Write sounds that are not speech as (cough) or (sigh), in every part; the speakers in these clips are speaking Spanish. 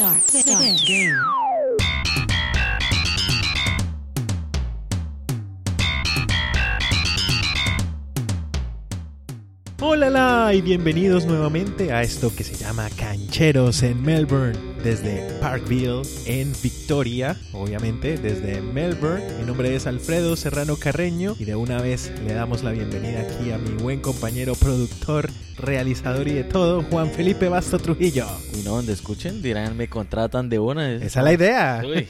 Start. Start. Game. Hola y bienvenidos nuevamente a esto que se llama Cancheros en Melbourne, desde Parkville en Victoria, obviamente desde Melbourne. Mi nombre es Alfredo Serrano Carreño y de una vez le damos la bienvenida aquí a mi buen compañero productor, realizador y de todo, Juan Felipe Basto Trujillo. Y no, donde escuchen, dirán, me contratan de una. Esa es la idea. Uy.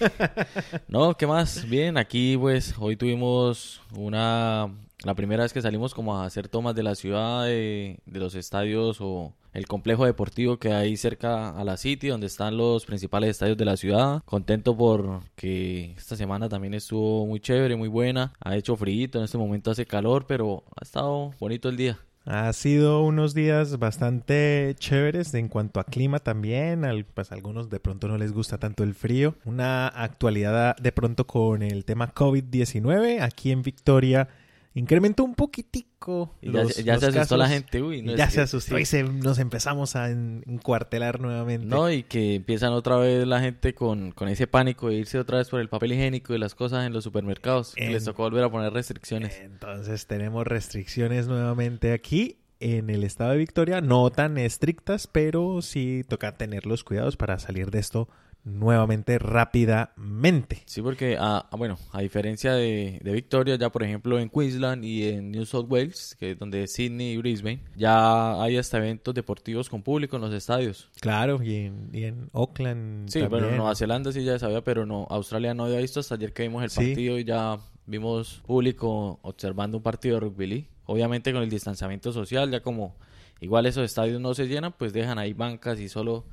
No, ¿qué más? Bien, aquí pues hoy tuvimos una la primera vez que salimos como a hacer tomas de la ciudad, de, los estadios o el complejo deportivo que hay cerca a la City, donde están los principales estadios de la ciudad. Contento por que esta semana también estuvo muy chévere, muy buena. Ha hecho frío, en este momento hace calor, pero ha estado bonito el día. Ha sido unos días bastante chéveres en cuanto a clima también. Al, pues a algunos de pronto no les gusta tanto el frío. Una actualidad de pronto con el tema COVID-19 aquí en Victoria incrementó un poquitico. Y ya, los, ya los se asustó casos. la gente, uy. no, ya se que- asustó sí. y se- nos empezamos a en- encuartelar nuevamente. No, y que empiezan otra vez la gente con, con ese pánico de irse otra vez por el papel higiénico y las cosas en los supermercados. En- les tocó volver a poner restricciones. Entonces tenemos restricciones nuevamente aquí en el estado de Victoria, no tan estrictas, pero sí toca tener los cuidados para salir de esto nuevamente rápidamente. Sí, porque, ah, ah, bueno, a diferencia de, de Victoria, ya por ejemplo en Queensland y en New South Wales, que es donde es Sydney y Brisbane, ya hay hasta eventos deportivos con público en los estadios. Claro, y en, y en Oakland Sí, también. bueno, Nueva Zelanda sí ya sabía, pero no, Australia no había visto hasta ayer que vimos el Sí. partido y ya vimos público observando un partido de rugby league. Obviamente con el distanciamiento social, ya como igual esos estadios no se llenan, pues dejan ahí bancas y solo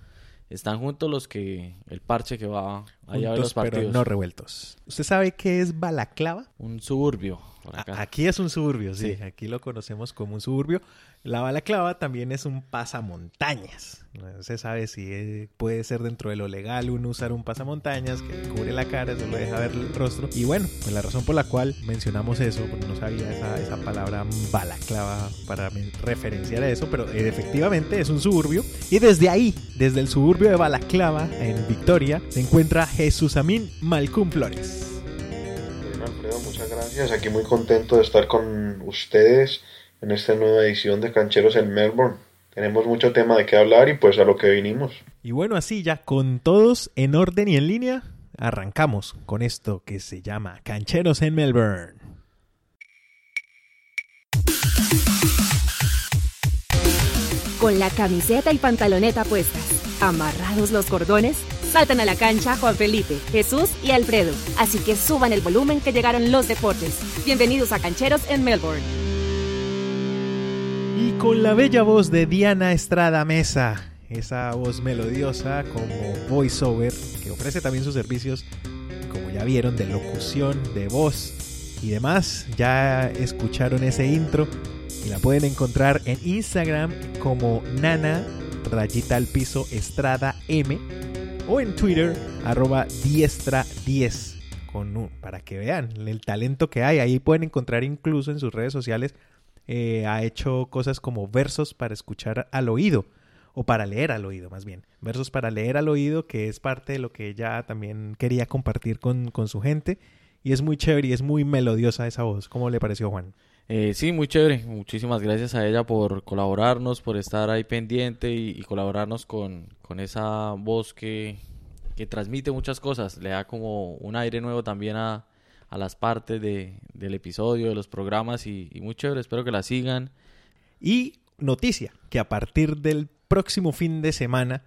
están juntos los que, el parche que va Juntos, pero no revueltos. ¿Usted sabe qué es Balaclava? Un suburbio por acá. A- Aquí es un suburbio, sí. Sí. Aquí lo conocemos como un suburbio. La balaclava también es un pasamontañas. No se sabe si eh, puede ser dentro de lo legal uno usar un pasamontañas que cubre la cara, solo deja ver el rostro. Y bueno, pues la razón por la cual mencionamos eso, porque no sabía esa, esa palabra balaclava para referenciar a eso, pero efectivamente es un suburbio. Y desde ahí, desde el suburbio de Balaclava, en Victoria, se encuentra Jesús Amín Malcún Flores. Bueno, Alfredo, muchas gracias. Aquí muy contento de estar con ustedes en esta nueva edición de Cancheros en Melbourne. Tenemos mucho tema de qué hablar y pues a lo que vinimos. Y bueno, así ya con todos en orden y en línea, arrancamos con esto que se llama Cancheros en Melbourne. Con la camiseta y pantaloneta puestas, amarrados los cordones, saltan a la cancha Juan Felipe, Jesús y Alfredo. Así que suban el volumen que llegaron los deportes. Bienvenidos a Cancheros en Melbourne. Y con la bella voz de Diana Estrada Mesa, esa voz melodiosa como voiceover, que ofrece también sus servicios, como ya vieron, de locución, de voz y demás. Ya escucharon ese intro y la pueden encontrar en Instagram como Nana rayita al piso Estrada M o en Twitter arroba diestra 10 con para que vean el talento que hay. Ahí pueden encontrar incluso en sus redes sociales eh, ha hecho cosas como versos para escuchar al oído, o para leer al oído más bien. Versos para leer al oído, que es parte de lo que ella también quería compartir con, con su gente. Y es muy chévere y es muy melodiosa esa voz. ¿Cómo le pareció, Juan? Eh, sí, muy chévere. Muchísimas gracias a ella por colaborarnos, por estar ahí pendiente y, colaborarnos con, con esa voz que, que transmite muchas cosas. Le da como un aire nuevo también a, a las partes de, del episodio, de los programas y, y muy chévere. Espero que la sigan. Y noticia, que a partir del próximo fin de semana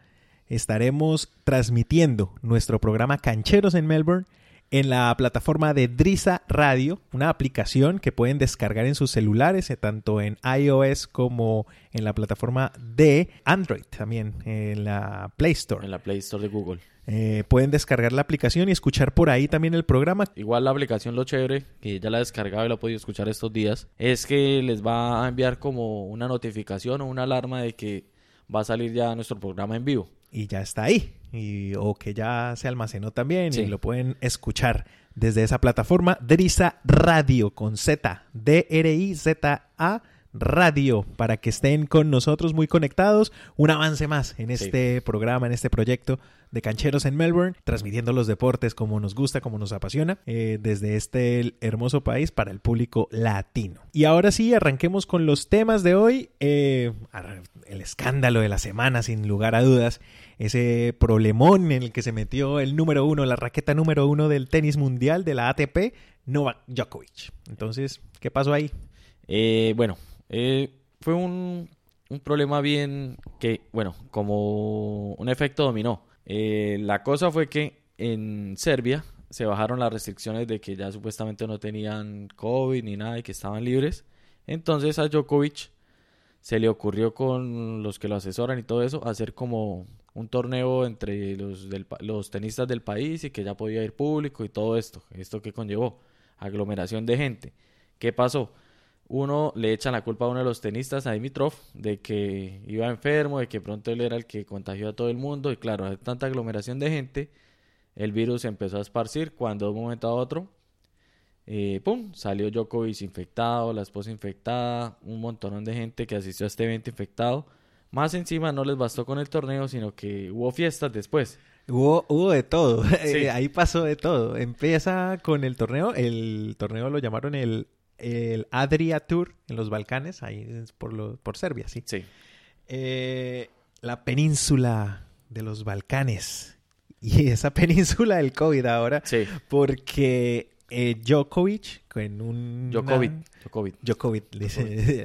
estaremos transmitiendo nuestro programa Cancheros en Melbourne en la plataforma de Drisa Radio, una aplicación que pueden descargar en sus celulares, eh, tanto en iOS como en la plataforma de Android, también en la Play Store. en la Play Store de Google. Eh, pueden descargar la aplicación y escuchar por ahí también el programa. Igual la aplicación lo chévere, que ya la he descargado y la he podido escuchar estos días, es que les va a enviar como una notificación o una alarma de que va a salir ya nuestro programa en vivo. Y ya está ahí. Y, o que ya se almacenó también Sí. y lo pueden escuchar desde esa plataforma. Drisa Radio con Z. D-R-I-Z-A Radio para que estén con nosotros muy conectados. Un avance más en este programa, en este proyecto de Cancheros en Melbourne, transmitiendo los deportes como nos gusta, como nos apasiona, eh, desde este hermoso país para el público latino. Y ahora sí, arranquemos con los temas de hoy. Eh, el escándalo de la semana, sin lugar a dudas. Ese problemón en el que se metió el número uno, la raqueta número uno del tenis mundial de la ATP, Novak Djokovic. Entonces, ¿qué pasó ahí? Eh, bueno, fue un un problema bien que, bueno, como un efecto dominó. Eh, la cosa fue que en Serbia se bajaron las restricciones de que ya supuestamente no tenían COVID ni nada y que estaban libres. Entonces a Djokovic se le ocurrió con los que lo asesoran y todo eso hacer como un torneo entre los, los tenistas del país y que ya podía ir público y todo esto. Esto que conllevó aglomeración de gente. ¿Qué pasó? uno le echa la culpa a uno de los tenistas, a Dimitrov, de que iba enfermo, de que pronto él era el que contagió a todo el mundo. Y claro, hay tanta aglomeración de gente, el virus empezó a esparcir cuando de un momento a otro, eh, ¡pum!, salió Djokovic infectado, la esposa infectada, un montón de gente que asistió a este evento infectado. Más encima no les bastó con el torneo, sino que hubo fiestas después. Hubo, hubo de todo, (laughs) eh, ahí pasó de todo. Empieza con el torneo, el torneo lo llamaron el el Adria Tour en los Balcanes, ahí por, lo, por Serbia, sí. Sí. Eh, la península de los Balcanes. (laughs) Y esa península del COVID ahora. Sí. Porque eh, Djokovic, en un. Djokovic. Djokovic. Djokovic,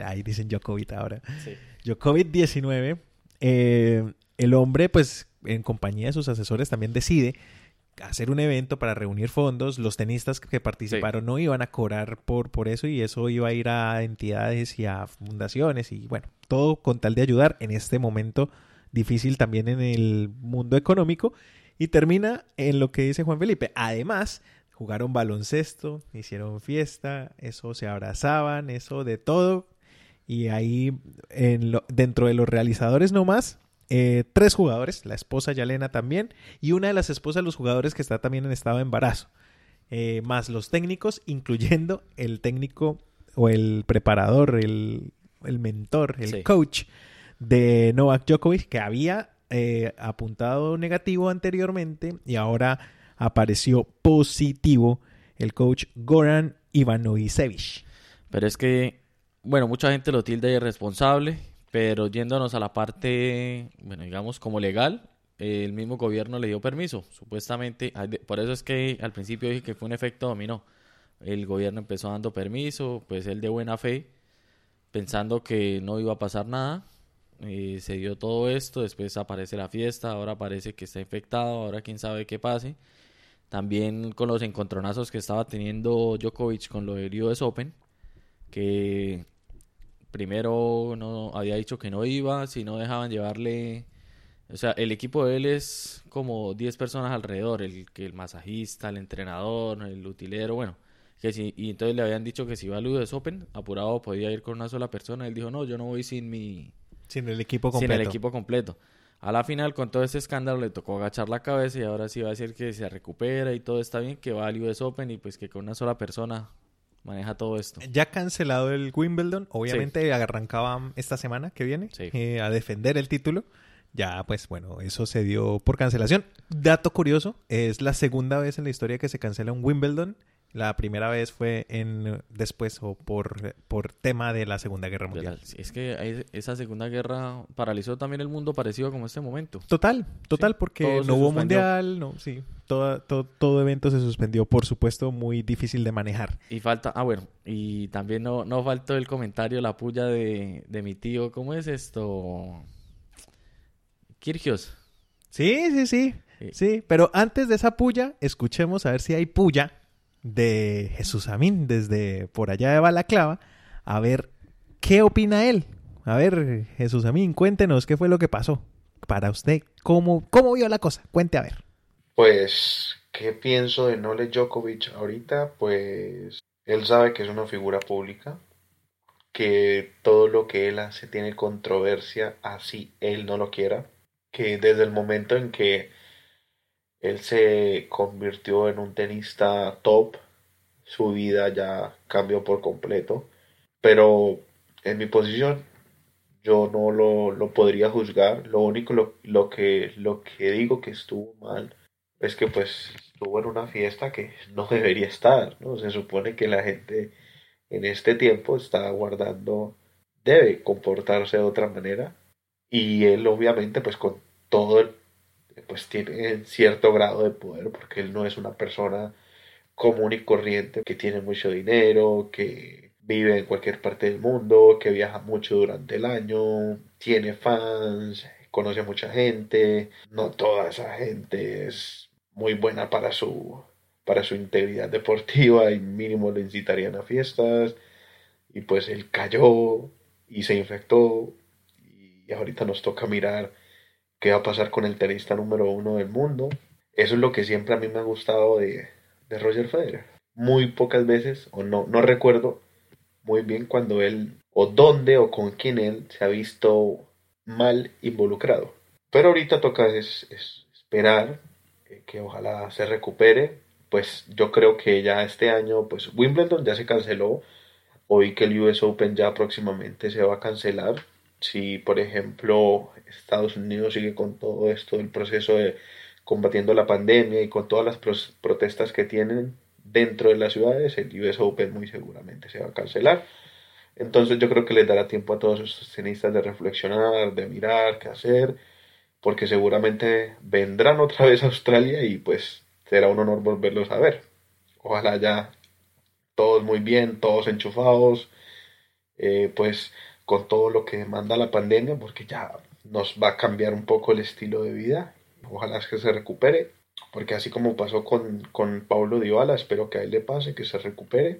(laughs) ahí dicen Djokovic ahora. Sí. Djokovic 19. Eh, el hombre, pues, en compañía de sus asesores, también decide hacer un evento para reunir fondos. Los tenistas que participaron no iban a cobrar por, por eso y eso iba a ir a entidades y a fundaciones y bueno, todo con tal de ayudar en este momento difícil también en el mundo económico. Y termina en lo que dice Juan Felipe. Además, jugaron baloncesto, hicieron fiesta, eso se abrazaban, eso de todo. Y ahí en lo, dentro de los realizadores nomás eh, tres jugadores, la esposa Yalena también, y una de las esposas de los jugadores que está también en estado de embarazo, eh, más los técnicos, incluyendo el técnico o el preparador, el, mentor, el coach de Novak Djokovic, que había eh, apuntado negativo anteriormente y ahora apareció positivo el coach Goran Ivanovicevic. Pero es que, bueno, mucha gente lo tilda de irresponsable pero yéndonos a la parte, bueno, digamos como legal, el mismo gobierno le dio permiso, supuestamente. Por eso es que al principio dije que fue un efecto dominó. El gobierno empezó dando permiso, pues él de buena fe, pensando que no iba a pasar nada. Eh, se dio todo esto, después aparece la fiesta, ahora parece que está infectado, ahora quién sabe qué pase. También con los encontronazos que estaba teniendo Djokovic con lo del US Open, que primero no había dicho que no iba, si no dejaban llevarle, o sea, el equipo de él es como 10 personas alrededor, el que el masajista, el entrenador, el utilero, bueno, que si, y entonces le habían dicho que si iba al US Open, apurado podía ir con una sola persona, él dijo, "No, yo no voy sin mi sin el equipo completo." Sin el equipo completo. A la final, con todo ese escándalo, le tocó agachar la cabeza y ahora sí va a decir que se recupera y todo está bien, que va al US Open y pues que con una sola persona maneja todo esto. Ya cancelado el Wimbledon, obviamente arrancaba esta semana que viene eh, a defender el título. Ya, pues bueno, eso se dio por cancelación. Dato curioso, es la segunda vez en la historia que se cancela un Wimbledon. La primera vez fue en después o por, por tema de la Segunda Guerra Mundial. es que esa Segunda Guerra paralizó también el mundo parecido como este momento. Total, total, porque no hubo mundial, no, sí, todo, todo, evento se suspendió, por supuesto, muy difícil de manejar. Y falta, ah bueno, y también no, no faltó el comentario, la puya de, de mi tío, ¿cómo es esto? Kirgios. Sí, sí, sí, sí, pero antes de esa puya, escuchemos a ver si hay puya de Jesús Amín desde por allá de Balaclava, a ver qué opina él. A ver, Jesús Amín, cuéntenos qué fue lo que pasó. Para usted, ¿cómo, cómo vio la cosa? Cuente a ver. Pues, ¿qué pienso de Nole Djokovic ahorita? Pues, él sabe que es una figura pública, que todo lo que él hace tiene controversia, así él no lo quiera, que desde el momento en que él se convirtió en un tenista top, su vida ya cambió por completo, pero en mi posición, yo no lo, lo podría juzgar. Lo único lo, lo, que, lo que digo que estuvo mal es que pues estuvo en una fiesta que no (laughs) debería estar, ¿no? Se supone que la gente en este tiempo está guardando, debe comportarse de otra manera y él obviamente pues con todo el, pues tiene cierto grado de poder porque él no es una persona común y corriente que tiene mucho dinero, que vive en cualquier parte del mundo, que viaja mucho durante el año, tiene fans, conoce a mucha gente, no toda esa gente es muy buena para su para su integridad deportiva y mínimo le incitarían a fiestas. Y pues él cayó y se infectó y ahorita nos toca mirar qué va a pasar con el tenista número uno del mundo. Eso es lo que siempre a mí me ha gustado de, de Roger Federer. Muy pocas veces, o no, no recuerdo muy bien cuando él, o dónde o con quién él se ha visto mal involucrado. Pero ahorita toca es, esperar que ojalá se recupere. Pues yo creo que ya este año, pues Wimbledon ya se canceló. Hoy que el US Open ya próximamente se va a cancelar. Si, por ejemplo, Estados Unidos sigue con todo esto, el proceso de combatiendo la pandemia y con todas las protestas que tienen dentro de las ciudades, el US Open muy seguramente se va a cancelar. Entonces yo creo que les dará tiempo a todos estos tenistas de reflexionar, de mirar qué hacer, porque seguramente vendrán otra vez a Australia y pues será un honor volverlos a ver. Ojalá ya todos muy bien, todos enchufados, eh, pues con todo lo que demanda la pandemia, porque ya nos va a cambiar un poco el estilo de vida. Ojalá que se recupere porque así como pasó con, con Pablo Dybala, espero que a él le pase, que se recupere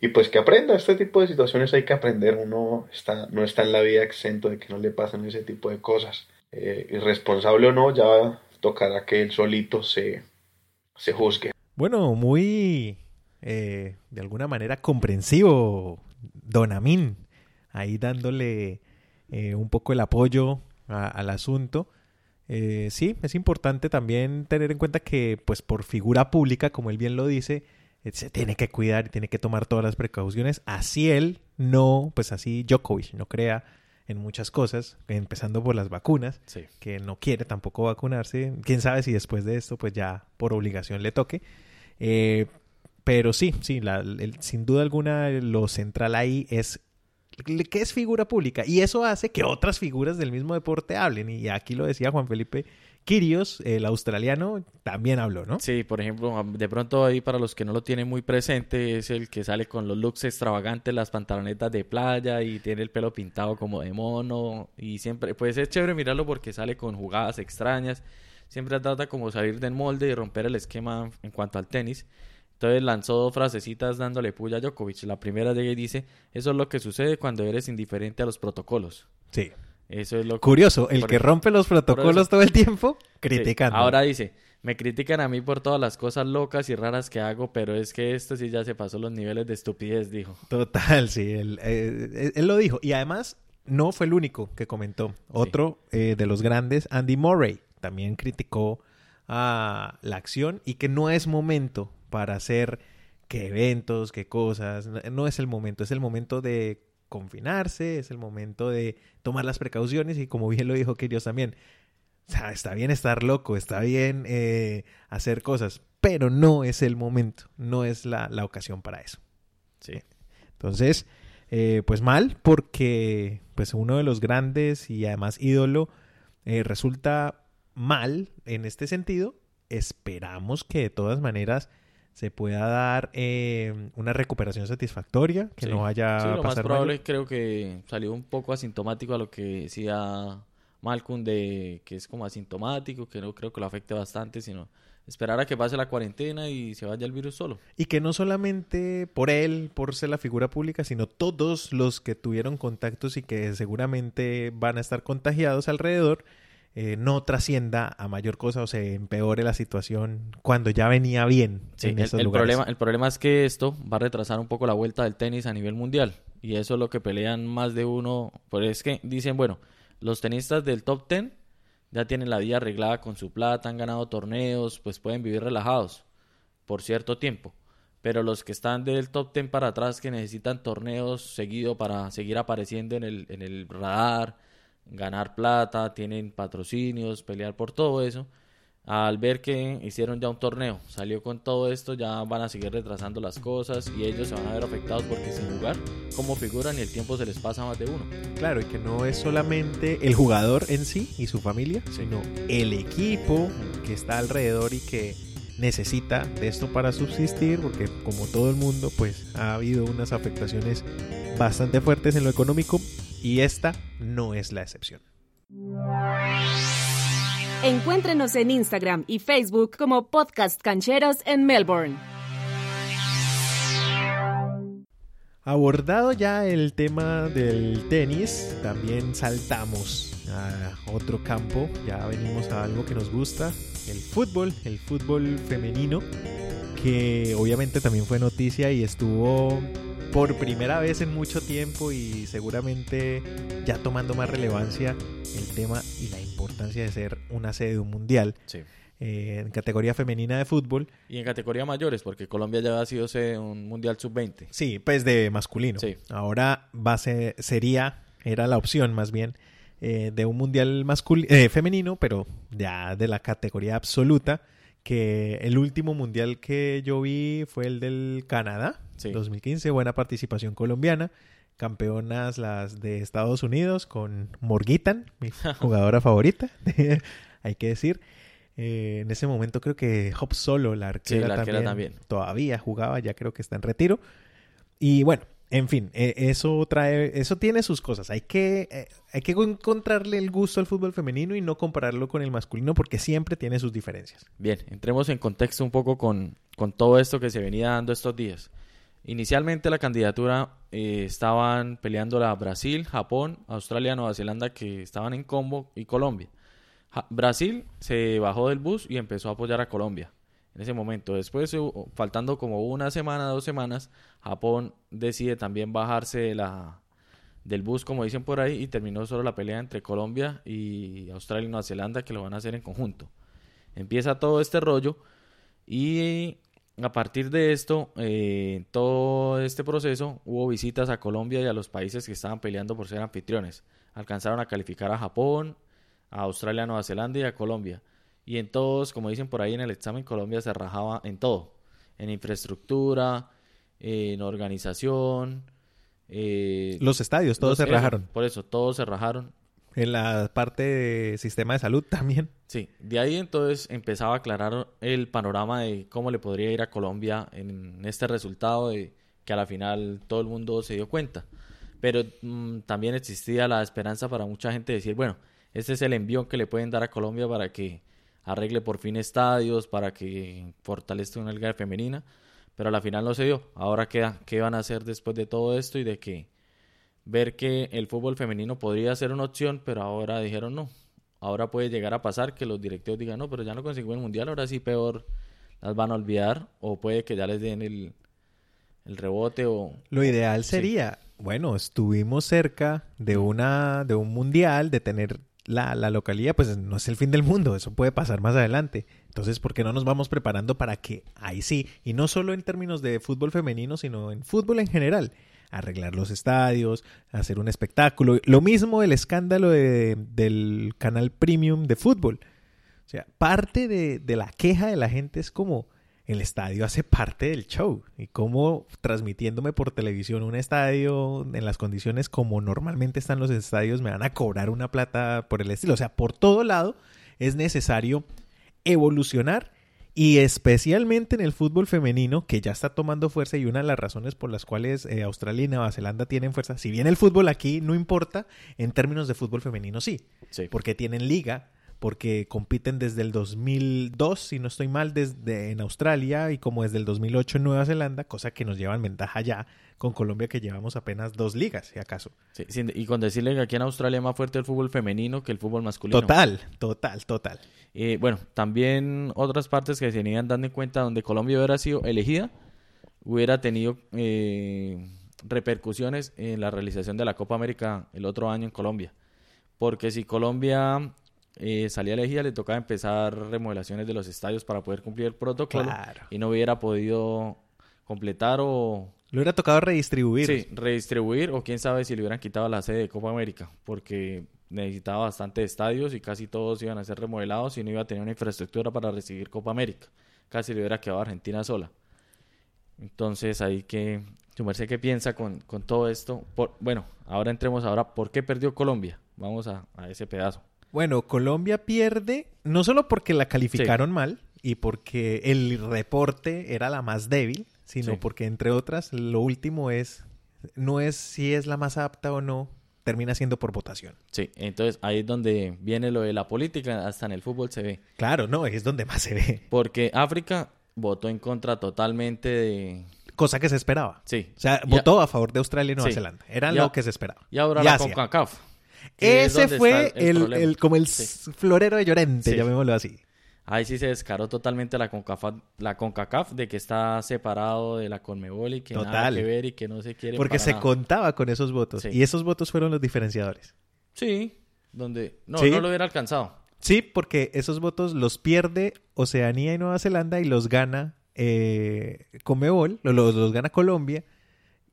y pues que aprenda. Este tipo de situaciones hay que aprender, uno está, no está en la vida exento de que no le pasen ese tipo de cosas. Eh, irresponsable o no, ya tocará que él solito se, se juzgue. Bueno, muy eh, de alguna manera comprensivo, Don Amin, ahí dándole eh, un poco el apoyo al asunto. Eh, sí, es importante también tener en cuenta que, pues por figura pública, como él bien lo dice, eh, se tiene que cuidar y tiene que tomar todas las precauciones. Así él no, pues así Djokovic no crea en muchas cosas, empezando por las vacunas, que no quiere tampoco vacunarse. Quién sabe si después de esto, pues ya por obligación le toque. Eh, pero sí, sí, la, sin duda alguna lo central ahí es que es figura pública. Y eso hace que otras figuras del mismo deporte hablen. Y aquí lo decía Juan Felipe Kirios, el australiano, también habló, ¿no? Sí, por ejemplo, de pronto ahí para los que no lo tienen muy presente, es el que sale con los looks extravagantes, las pantalonetas de playa y tiene el pelo pintado como de mono. Y siempre, pues es chévere mirarlo porque sale con jugadas extrañas. Siempre trata como salir del molde y romper el esquema en cuanto al tenis. Entonces lanzó dos frasecitas dándole puya a Djokovic. La primera de ella dice, eso es lo que sucede cuando eres indiferente a los protocolos. Sí. Eso es lo Curioso, el que rompe los protocolos todo el tiempo, criticando. Ahora dice, me critican a mí por todas las cosas locas y raras que hago, pero es que esto sí ya se pasó los niveles de estupidez, dijo. Total, sí, él, eh, él lo dijo. Y además, no fue el único que comentó. Otro eh, de los grandes, Andy Murray, también criticó a la acción y que no es momento para hacer qué eventos, qué cosas. No es el momento, es el momento de confinarse, es el momento de tomar las precauciones y como bien lo dijo Dios también, o sea, está bien estar loco, está bien eh, hacer cosas, pero no es el momento, no es la, ocasión para eso. Sí. Entonces, eh, pues mal, porque pues uno de los grandes y además ídolo eh, resulta mal en este sentido. Esperamos que de todas maneras se pueda dar eh, una recuperación satisfactoria, que no vaya sí, lo más probable creo que salió un poco asintomático a lo que decía Malcolm de que es como asintomático, que no creo que lo afecte bastante, sino esperar a que pase la cuarentena y se vaya el virus solo. Y que no solamente por él, por ser la figura pública, sino todos los que tuvieron contactos y que seguramente van a estar contagiados alrededor, eh, no trascienda a mayor cosa o se empeore la situación cuando ya venía bien. en el, el problema, el problema es que esto va a retrasar un poco la vuelta del tenis a nivel mundial. Y eso es lo que pelean más de uno. Pues es que dicen, bueno, los tenistas del top 10 ya tienen la vida arreglada con su plata, han ganado torneos, pues pueden vivir relajados por cierto tiempo. pero los que están del top 10 para atrás, que necesitan torneos seguido para seguir apareciendo en el, en el radar, ganar plata, tienen patrocinios, pelear por todo eso, al ver que hicieron ya un torneo, salió con todo esto, ya van a seguir retrasando las cosas y ellos se van a ver afectados porque sin jugar como figuran y el tiempo se les pasa más de uno. Claro, y que no es solamente el jugador en sí y su familia, sino el equipo que está alrededor y que necesita de esto para subsistir, porque como todo el mundo, pues ha habido unas afectaciones bastante fuertes en lo económico y esta no es la excepción. Encuéntrenos en Instagram y Facebook como Podcast Cancheros en Melbourne. Abordado ya el tema del tenis, también saltamos a otro campo, ya venimos a algo que nos gusta, el fútbol, el fútbol femenino, que obviamente también fue noticia y estuvo por primera vez en mucho tiempo y seguramente ya tomando más relevancia el tema y la importancia de ser una sede de un mundial. Sí. eh, en categoría femenina de fútbol. Y en categoría mayores, porque Colombia ya ha sido sede de un Mundial Sub-20. Sí, pues de masculino. Sí. Ahora va a ser- sería, era la opción más bien, eh, de un mundial eh, femenino, pero ya de la categoría absoluta, que el último mundial que yo vi fue el del Canadá, Sí. 2015, buena participación colombiana. Campeonas las de Estados Unidos con Morgitan, mi (laughs) jugadora favorita, (laughs) hay que decir. Eh, en ese momento creo que Hop Solo, la arquera, la arquera también, también. todavía jugaba, ya creo que está en retiro. Y bueno, en fin, eh, eso trae, eso tiene sus cosas. Hay que, eh, hay que encontrarle el gusto al fútbol femenino y no compararlo con el masculino porque siempre tiene sus diferencias. Bien, entremos en contexto un poco con, con todo esto que se venía dando estos días. Inicialmente la candidatura eh, estaban peleando la Brasil, Japón, Australia, Nueva Zelanda que estaban en combo y Colombia. Brasil se bajó del bus y empezó a apoyar a Colombia en ese momento. Después, hubo- faltando como una semana, dos semanas, Japón decide también bajarse de la, del bus, como dicen por ahí, y terminó solo la pelea entre Colombia y Australia y Nueva Zelanda que lo van a hacer en conjunto. Empieza todo este rollo y a partir de esto, eh, todo este proceso, hubo visitas a Colombia y a los países que estaban peleando por ser anfitriones. Alcanzaron a calificar a Japón, a Australia, Nueva Zelanda y a Colombia. Y en todos, como dicen por ahí en el examen, Colombia se rajaba en todo. En infraestructura, en organización. eh, Los estadios, todos los- se eso, rajaron. Por eso, todos se rajaron. En la parte de sistema de salud también. Sí, de ahí entonces empezaba a aclarar el panorama de cómo le podría ir a Colombia en este resultado de que a la final todo el mundo se dio cuenta. Pero mm, también existía la esperanza para mucha gente de decir, bueno, este es el envío que le pueden dar a Colombia para que arregle por fin estadios, para que fortalezca una liga femenina, pero a la final no se dio. Ahora queda, ¿qué van a hacer después de todo esto y de que ver que el fútbol femenino podría ser una opción, pero ahora dijeron no. Ahora puede llegar a pasar que los directivos digan, no, pero ya no consiguió el mundial, ahora sí peor las van a olvidar, o puede que ya les den el, el rebote o... Lo ideal Sí. sería, bueno, estuvimos cerca de una de un mundial, de tener la, la localidad, pues no es el fin del mundo, eso puede pasar más adelante. Entonces, ¿por qué no nos vamos preparando para que ahí sí, y no solo en términos de fútbol femenino, sino en fútbol en general, arreglar los estadios, hacer un espectáculo, lo mismo el escándalo de- del canal premium de fútbol. O sea, parte de, de la queja de la gente es como el estadio hace parte del show y como transmitiéndome por televisión un estadio en las condiciones como normalmente están los estadios me van a cobrar una plata por el estilo. O sea, por todo lado es necesario evolucionar y especialmente en el fútbol femenino que ya está tomando fuerza y una de las razones por las cuales eh, Australia y Nueva Zelanda tienen fuerza, si bien el fútbol aquí no importa, en términos de fútbol femenino sí, Sí. porque tienen liga, porque compiten desde el 2002, si no estoy mal, desde en Australia y como desde el 2008 en Nueva Zelanda, cosa que nos lleva en ventaja ya con Colombia que llevamos apenas dos ligas, si acaso. Sí, y con decirle que aquí en Australia es más fuerte el fútbol femenino que el fútbol masculino. Total, total, total. Eh, bueno, también otras partes que se tenían dando en cuenta donde Colombia hubiera sido elegida, hubiera tenido eh, repercusiones en la realización de la Copa América el otro año en Colombia. Porque si Colombia eh, salía elegida, le tocaba empezar remodelaciones de los estadios para poder cumplir el protocolo Claro. y no hubiera podido completar o Le hubiera tocado redistribuir. sí, redistribuir o quién sabe si le hubieran quitado la sede de Copa América, porque necesitaba bastante estadios y casi todos iban a ser remodelados y no iba a tener una infraestructura para recibir Copa América. Casi le hubiera quedado a Argentina sola. Entonces, ahí que, su merced, ¿qué piensa con, con todo esto? Por, bueno, ahora entremos ahora, ¿por qué perdió Colombia? Vamos a, a ese pedazo. Bueno, Colombia pierde no solo porque la calificaron mal y porque el reporte era la más débil, sino Sí. porque entre otras lo último es no es si es la más apta o no, termina siendo por votación. Sí, entonces ahí es donde viene lo de la política, hasta en el fútbol se ve. Claro, no, es donde más se ve, Porque África votó en contra totalmente de... cosa que se esperaba. Sí. O sea, votó a favor de Australia y Nueva Sí. Zelanda. Era Y a- lo que se esperaba. Y ahora Y la. CONCACAF. Es Ese fue el el, problema. el- como el Sí. florero de Llorente, Sí. llamémoslo así. Ahí sí se descaró totalmente la CONCACAF, la CONCACAF de que está separado de la CONMEBOL y que nada Total. que ver y que no se quiere Porque se nada. contaba con esos votos. Sí. Y esos votos fueron los diferenciadores. Sí, donde... No, no lo hubiera alcanzado. Sí, porque esos votos los pierde Oceanía y Nueva Zelanda y los gana eh, Comebol, lo- los, los gana Colombia.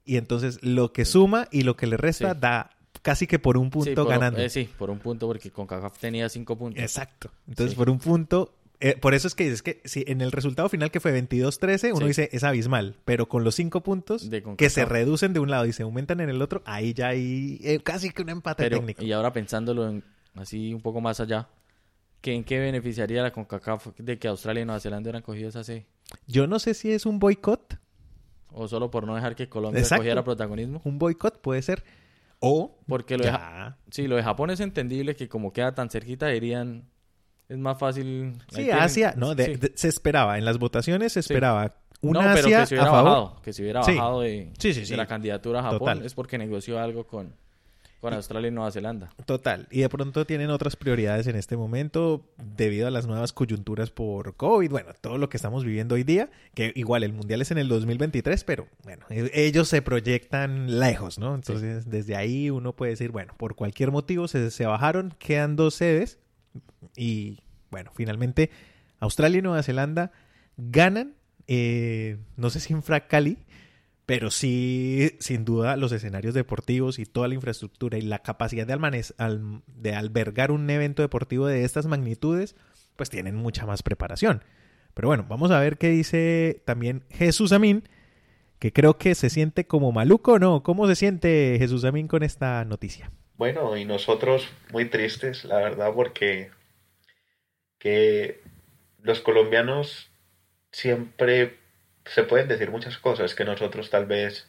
Y entonces lo que suma y lo que le resta da casi que por un punto sí, por, ganando. eh, sí, por un punto, porque CONCACAF tenía cinco puntos. Exacto. Entonces Sí. por un punto... eh, por eso es que es que si en el resultado final que fue 22-13, uno Sí. dice es abismal, pero con los cinco puntos De que se reducen de un lado y se aumentan en el otro, ahí ya hay eh, casi que un empate Pero, técnico. y ahora pensándolo en- así un poco más allá, ¿que ¿en qué beneficiaría la CONCACAF de que Australia y Nueva Zelanda hubieran cogido esa sede? Yo no sé si es un boicot, O solo por no dejar que Colombia Exacto. cogiera protagonismo. un boicot puede ser, o Porque lo de, ya sí, lo de Japón es entendible que como queda tan cerquita dirían es más fácil. Sí, Asia, no, de- sí. de- se esperaba, en las votaciones se Sí. esperaba un no, pero Asia que se hubiera a favor. bajado, que se hubiera Sí. bajado de, Sí, sí, de sí. la candidatura a Japón Total. es porque negoció algo con, con Australia y Nueva Zelanda. Total, y de pronto tienen otras prioridades en este momento debido a las nuevas coyunturas por COVID, bueno, todo lo que estamos viviendo hoy día, que igual el Mundial es en el 2023, pero bueno, e- ellos se proyectan lejos, ¿no? Entonces, desde ahí uno puede decir, bueno, por cualquier motivo se, se bajaron, quedan dos sedes y bueno, finalmente Australia y Nueva Zelanda ganan, eh, no sé si en Frac Cali, pero sí, sin duda, los escenarios deportivos y toda la infraestructura y la capacidad de, de albergar un evento deportivo de estas magnitudes, pues tienen mucha más preparación. Pero bueno, vamos a ver qué dice también Jesús Amín, que creo que se siente como maluco, ¿no? ¿Cómo se siente Jesús Amín con esta noticia? Bueno, y nosotros muy tristes, la verdad, porque que los colombianos siempre se pueden decir muchas cosas, que nosotros tal vez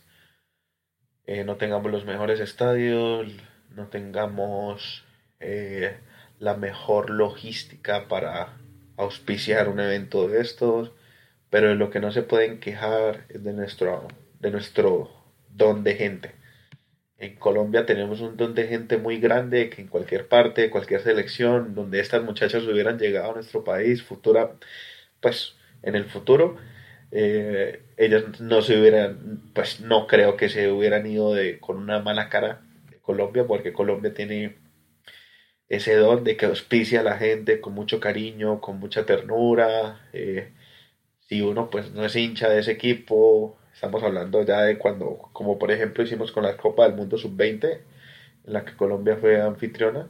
eh, no tengamos los mejores estadios, no tengamos eh, la mejor logística para auspiciar un evento de estos, pero de lo que no se pueden quejar es de nuestro, de nuestro don de gente. En Colombia tenemos un don de gente muy grande que en cualquier parte, cualquier selección, donde estas muchachas hubieran llegado a nuestro país, futura, pues en el futuro, eh, ellas no se hubieran, pues no creo que se hubieran ido de, con una mala cara de Colombia, porque Colombia tiene ese don de que auspicia a la gente con mucho cariño, con mucha ternura. eh, si uno pues no es hincha de ese equipo, estamos hablando ya de cuando, como por ejemplo hicimos con la Copa del Mundo Sub-20, en la que Colombia fue anfitriona.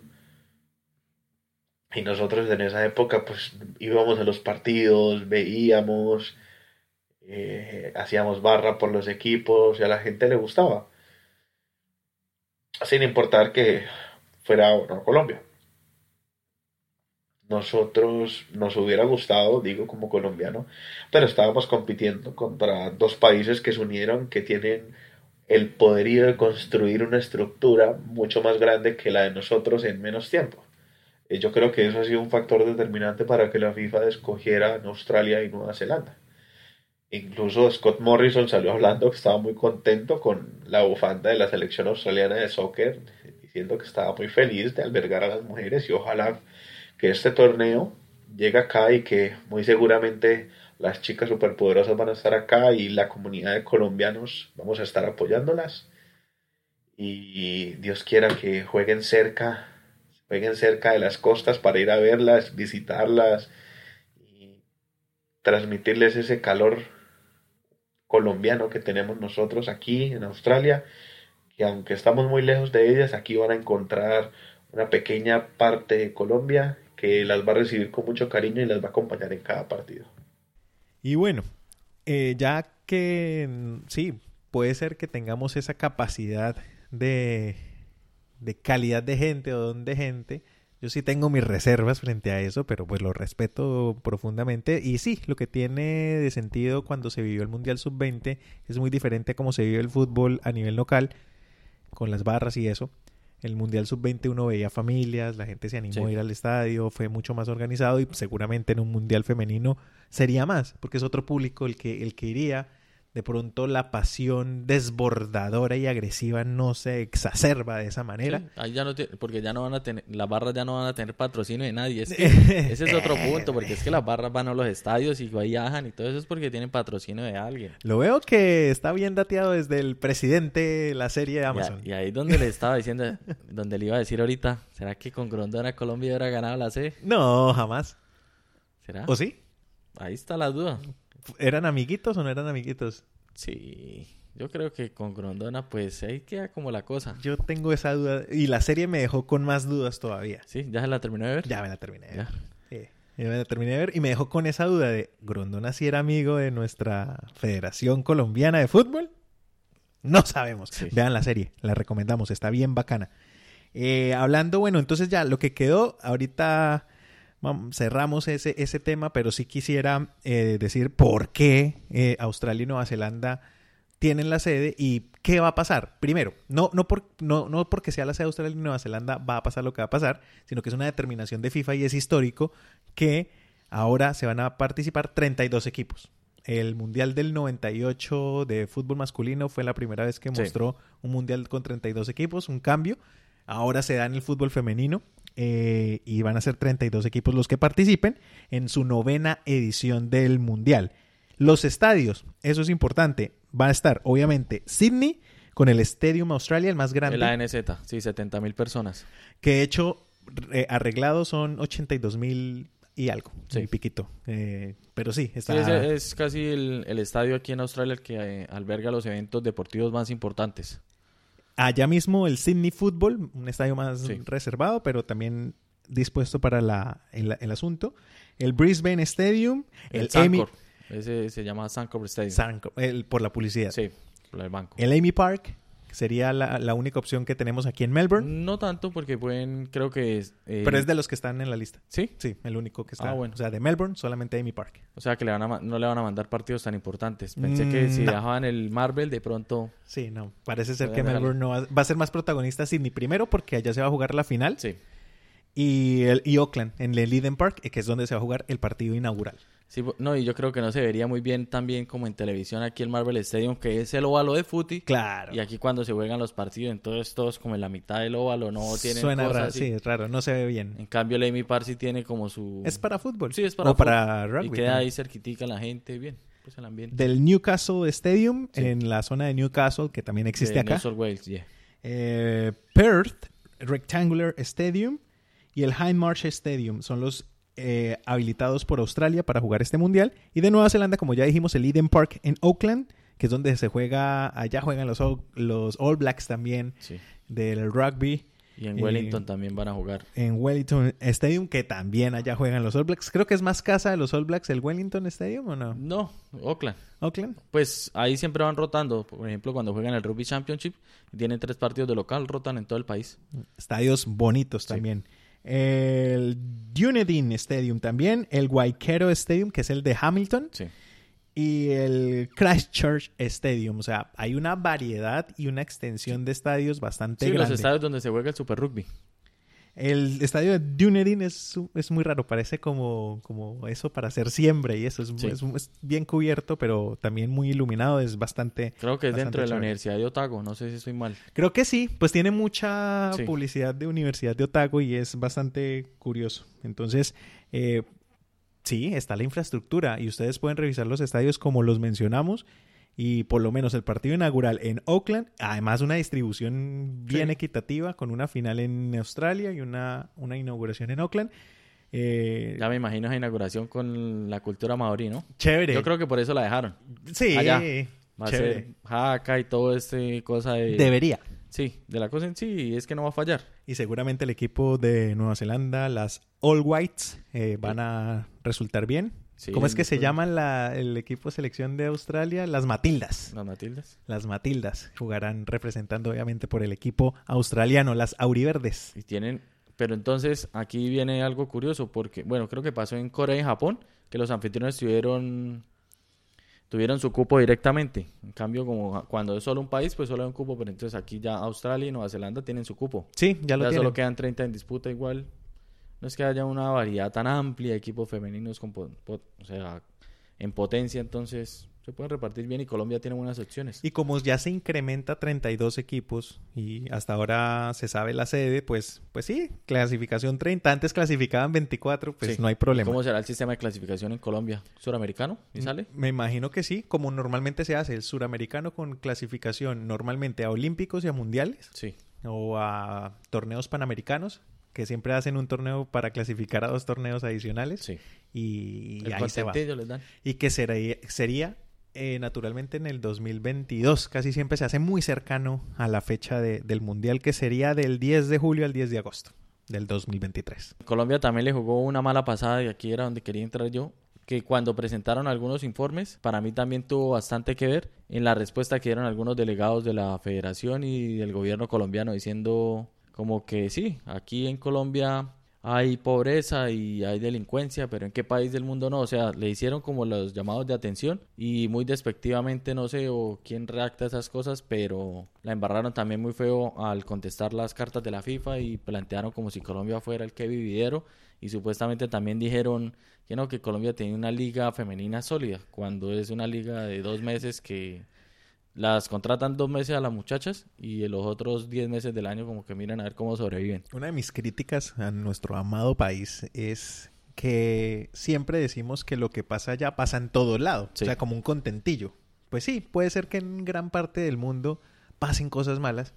Y nosotros en esa época pues íbamos a los partidos, veíamos, eh, hacíamos barra por los equipos y a la gente le gustaba. Sin importar que fuera o no Colombia. Nosotros nos hubiera gustado, digo como colombiano, pero estábamos compitiendo contra dos países que se unieron, que tienen el poderío de construir una estructura mucho más grande que la de nosotros en menos tiempo. Eh, Yo creo que eso ha sido un factor determinante para que la FIFA escogiera en Australia y Nueva Zelanda. Incluso Scott Morrison salió hablando que estaba muy contento con la bufanda de la selección australiana de soccer, diciendo que estaba muy feliz de albergar a las mujeres y ojalá que este torneo llegue acá y que muy seguramente las chicas superpoderosas van a estar acá y la comunidad de colombianos vamos a estar apoyándolas. Y Dios quiera que jueguen cerca, jueguen cerca de las costas para ir a verlas, visitarlas y transmitirles ese calor colombiano que tenemos nosotros aquí en Australia, que aunque estamos muy lejos de ellas, aquí van a encontrar una pequeña parte de Colombia que las va a recibir con mucho cariño y las va a acompañar en cada partido. Y bueno, eh, ya que sí, puede ser que tengamos esa capacidad de, de calidad de gente o don de gente, yo sí tengo mis reservas frente a eso, pero pues lo respeto profundamente. Y sí, lo que tiene de sentido cuando se vivió el Mundial Sub-20 es muy diferente a cómo se vive el fútbol a nivel local, con las barras y eso. El Mundial Sub-20 uno veía familias, la gente se animó a ir al estadio, fue mucho más organizado y seguramente en un Mundial femenino sería más, porque es otro público el que, el que iría de pronto la pasión desbordadora y agresiva no se exacerba de esa manera. ahí ya no porque ya no van a tener, las barras ya no van a tener patrocinio de nadie. (laughs) ese es otro punto, porque es que las barras van a los estadios y viajan y todo eso es porque tienen patrocinio de alguien. Lo veo que está bien dateado desde el presidente de la serie de Amazon. Y, ahí donde le estaba diciendo, (laughs) donde le iba a decir ahorita, ¿será que con Grondona Colombia hubiera ganado la C? No, jamás. ¿Será? ¿O sí? Ahí está la duda. ¿Eran amiguitos o no eran amiguitos? Sí, yo creo que con Grondona, pues ahí queda como la cosa. Yo tengo esa duda y la serie me dejó con más dudas todavía. Sí, ¿ya se la terminé de ver? Ya me la terminé de ver. Sí, ya me la terminé de ver y me dejó con esa duda de Grondona si era amigo de nuestra Federación Colombiana de Fútbol. No sabemos. Vean la serie, la recomendamos, está bien bacana. Eh, hablando, bueno, entonces ya lo que quedó, ahorita cerramos ese, ese tema, pero sí quisiera eh, decir por qué eh, Australia y Nueva Zelanda tienen la sede y qué va a pasar. Primero, no, no, por, no, no porque sea la sede de Australia y Nueva Zelanda va a pasar lo que va a pasar, sino que es una determinación de FIFA y es histórico que ahora se van a participar 32 equipos. El Mundial del 98 de fútbol masculino fue la primera vez que mostró un Mundial con 32 equipos, un cambio. Ahora se da en el fútbol femenino eh, y van a ser 32 equipos los que participen en su novena edición del Mundial. Los estadios, eso es importante, va a estar obviamente Sydney con el Stadium Australia, el más grande. El ANZ, sí, 70 mil personas. Que de hecho arreglado son 82 mil y algo, sí. piquito. Eh, pero sí, está... es, casi el, estadio aquí en Australia el que eh, alberga los eventos deportivos más importantes. Allá mismo el Sydney Football, un estadio más reservado, pero también dispuesto para la, el, asunto. El Brisbane Stadium, el, el Ese se llama Sancor Stadium. el, por la publicidad. Sí, por el banco. El Amy Park, sería la, única opción que tenemos aquí en Melbourne. No tanto, porque pueden, creo que... Eh... Pero es de los que están en la lista. ¿Sí? Sí, el único que está. Ah, bueno. O sea, de Melbourne, solamente Amy Park. O sea, que le van a, no le van a mandar partidos tan importantes. Pensé que si mm, dejaban el Marvel, de pronto... Sí, no. Parece ser que Melbourne no va, va, a ser más protagonista Sydney primero, porque allá se va a jugar la final. Sí. Y, el, y Oakland, en el Eden Park, que es donde se va a jugar el partido inaugural. Sí, no, y yo creo que no se vería muy bien también como en televisión aquí el Marvel Stadium, que es el óvalo de footy. Claro. Y aquí cuando se juegan los partidos, entonces todos como en la mitad del óvalo, no tienen Suena raro, sí, es raro, no se ve bien. En cambio el Amy Park sí tiene como su... Es para fútbol. Sí, es para O para rugby. Y queda ahí cerquitica la gente, bien, pues el ambiente. Del Newcastle Stadium, en la zona de Newcastle, que también existe de acá. Wales, yeah. eh, Perth Rectangular Stadium y el Hindmarsh Stadium son los eh, habilitados por Australia para jugar este mundial. Y de Nueva Zelanda, como ya dijimos, el Eden Park en Auckland, que es donde se juega, allá juegan los, los All Blacks también del rugby. Y en Wellington también van a jugar. En Wellington Stadium, que también allá juegan los All Blacks. Creo que es más casa de los All Blacks el Wellington Stadium, ¿o no? No, Auckland. Auckland. Pues ahí siempre van rotando. Por ejemplo, cuando juegan el Rugby Championship, tienen tres partidos de local, rotan en todo el país. Estadios bonitos también el Dunedin Stadium también, el Waikato Stadium, que es el de Hamilton, y el Christchurch Stadium. O sea, hay una variedad y una extensión de estadios bastante sí, grande. los estadios donde se juega el Super Rugby. El estadio de Dunedin es, es muy raro, parece como, como eso para hacer siembra y eso. Es, bien cubierto, pero también muy iluminado, es bastante... Creo que es dentro de la Universidad de Otago, no sé si estoy mal. Creo que sí, pues tiene mucha publicidad de Universidad de Otago y es bastante curioso. Entonces, eh, sí, está la infraestructura y ustedes pueden revisar los estadios como los mencionamos y por lo menos el partido inaugural en Oakland, además una distribución bien equitativa con una final en Australia y una, una inauguración en Oakland. Eh, ya me imagino esa inauguración con la cultura maorí, ¿no? Chévere. Yo creo que por eso la dejaron. Sí. Va a ser jaca y todo este cosa de... Debería. Sí, de la cosa en sí es que no va a fallar. Y seguramente el equipo de Nueva Zelanda, las All Whites, eh, van a resultar bien. Sí, ¿Cómo es que se llama la, el equipo selección de Australia? Las Matildas. Las Matildas. Las Matildas jugarán representando obviamente por el equipo australiano, las Auriverdes. Y tienen... Pero entonces aquí viene algo curioso porque, bueno, creo que pasó en Corea y Japón, que los anfitriones tuvieron tuvieron su cupo directamente. En cambio, como cuando es solo un país, pues solo hay un cupo, pero entonces aquí ya Australia y Nueva Zelanda tienen su cupo. Sí, ya lo ya tienen. solo quedan 30 en disputa igual. No es que haya una variedad tan amplia de equipos femeninos con o sea, en potencia, entonces se pueden repartir bien y Colombia tiene buenas opciones. Y como ya se incrementa a 32 equipos y hasta ahora se sabe la sede, pues, pues sí, clasificación 30. Antes clasificaban 24, pues Sí. no hay problema. ¿Cómo será el sistema de clasificación en Colombia? ¿Suramericano? ¿Y sale? Me imagino que sí, como normalmente se hace, el suramericano con clasificación normalmente a olímpicos y a mundiales Sí. o a torneos panamericanos, que siempre hacen un torneo para clasificar a dos torneos adicionales Sí. y, El ahí se va. les dan. Y que sería, sería eh, naturalmente en el 2022, casi siempre se hace muy cercano a la fecha de- del mundial, que sería del 10 de julio al 10 de agosto del 2023. Colombia también le jugó una mala pasada y aquí era donde quería entrar yo. Que cuando presentaron algunos informes, para mí también tuvo bastante que ver en la respuesta que dieron algunos delegados de la federación y del gobierno colombiano diciendo como que sí, aquí en Colombia hay pobreza y hay delincuencia, pero ¿en qué país del mundo no? O sea, le hicieron como los llamados de atención y muy despectivamente, no sé, o quién redacta esas cosas, pero la embarraron también muy feo al contestar las cartas de la FIFA y plantearon como si Colombia fuera el que vividero y supuestamente también dijeron que no, que Colombia tenía una liga femenina sólida, cuando es una liga de dos meses que las contratan dos meses a las muchachas y en los otros diez meses del año como que miran a ver cómo sobreviven. Una de mis críticas a nuestro amado país es que siempre decimos que lo que pasa allá pasa en todo lado, Sí. o sea, como un contentillo. Pues sí, puede ser que en gran parte del mundo pasen cosas malas,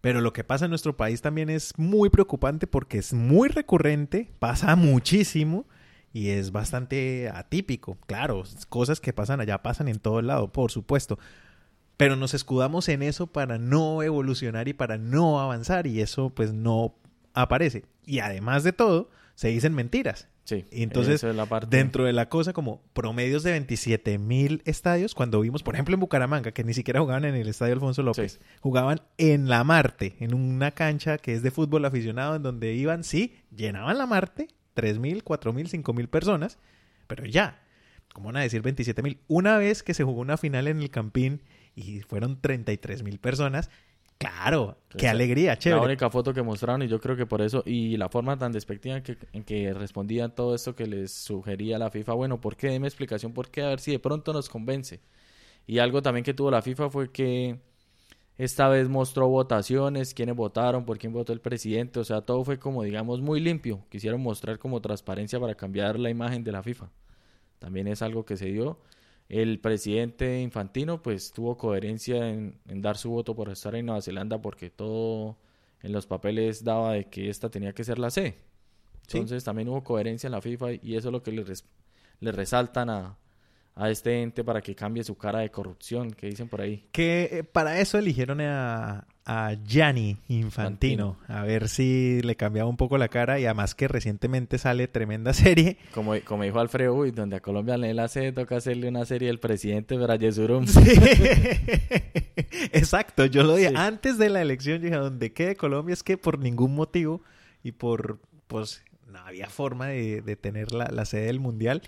pero lo que pasa en nuestro país también es muy preocupante porque es muy recurrente, pasa muchísimo y es bastante atípico. Claro, cosas que pasan allá pasan en todo lado, por supuesto. Pero nos escudamos en eso para no evolucionar y para no avanzar y eso pues no aparece. Y además de todo, se dicen mentiras. Sí, Y entonces, es la parte. Dentro de la cosa como promedios de 27 mil estadios, cuando vimos, por ejemplo, en Bucaramanga, que ni siquiera jugaban en el Estadio Alfonso López, Sí. jugaban en la Marte, en una cancha que es de fútbol aficionado, en donde iban, sí, llenaban la Marte, 3 mil, 4 mil, 5 mil personas, pero ya, ¿cómo van a decir 27 mil? Una vez que se jugó una final en el Campín y fueron 33 mil personas, claro, qué alegría, La chévere. única foto que mostraron y yo creo que por eso y la forma tan despectiva en que, en que respondían todo esto que les sugería la FIFA, bueno, ¿por qué? Deme explicación, ¿por qué? A ver si de pronto nos convence. Y algo también que tuvo la FIFA fue que esta vez mostró votaciones, quiénes votaron, por quién votó el presidente, o sea, todo fue como digamos muy limpio. Quisieron mostrar como transparencia para cambiar la imagen de la FIFA. También es algo que se dio. El presidente Infantino pues tuvo coherencia en, en dar su voto por estar en Nueva Zelanda porque todo en los papeles daba de que esta tenía que ser la C. Sí. Entonces también hubo coherencia en la FIFA y eso es lo que le, res- le resaltan a, a este ente para que cambie su cara de corrupción que dicen por ahí. Que eh, para eso eligieron a, a Gianni Infantino, a ver si le cambiaba un poco la cara y además que recientemente sale tremenda (laughs) serie. Como, como dijo Alfredo, uy, donde a Colombia le la C toca hacerle una serie del presidente para Yesurum. (laughs) Exacto, yo lo dije Sí. antes de la elección, yo dije, donde quede Colombia es que por ningún motivo y por, pues, no había forma de, de tener la, la sede del Mundial.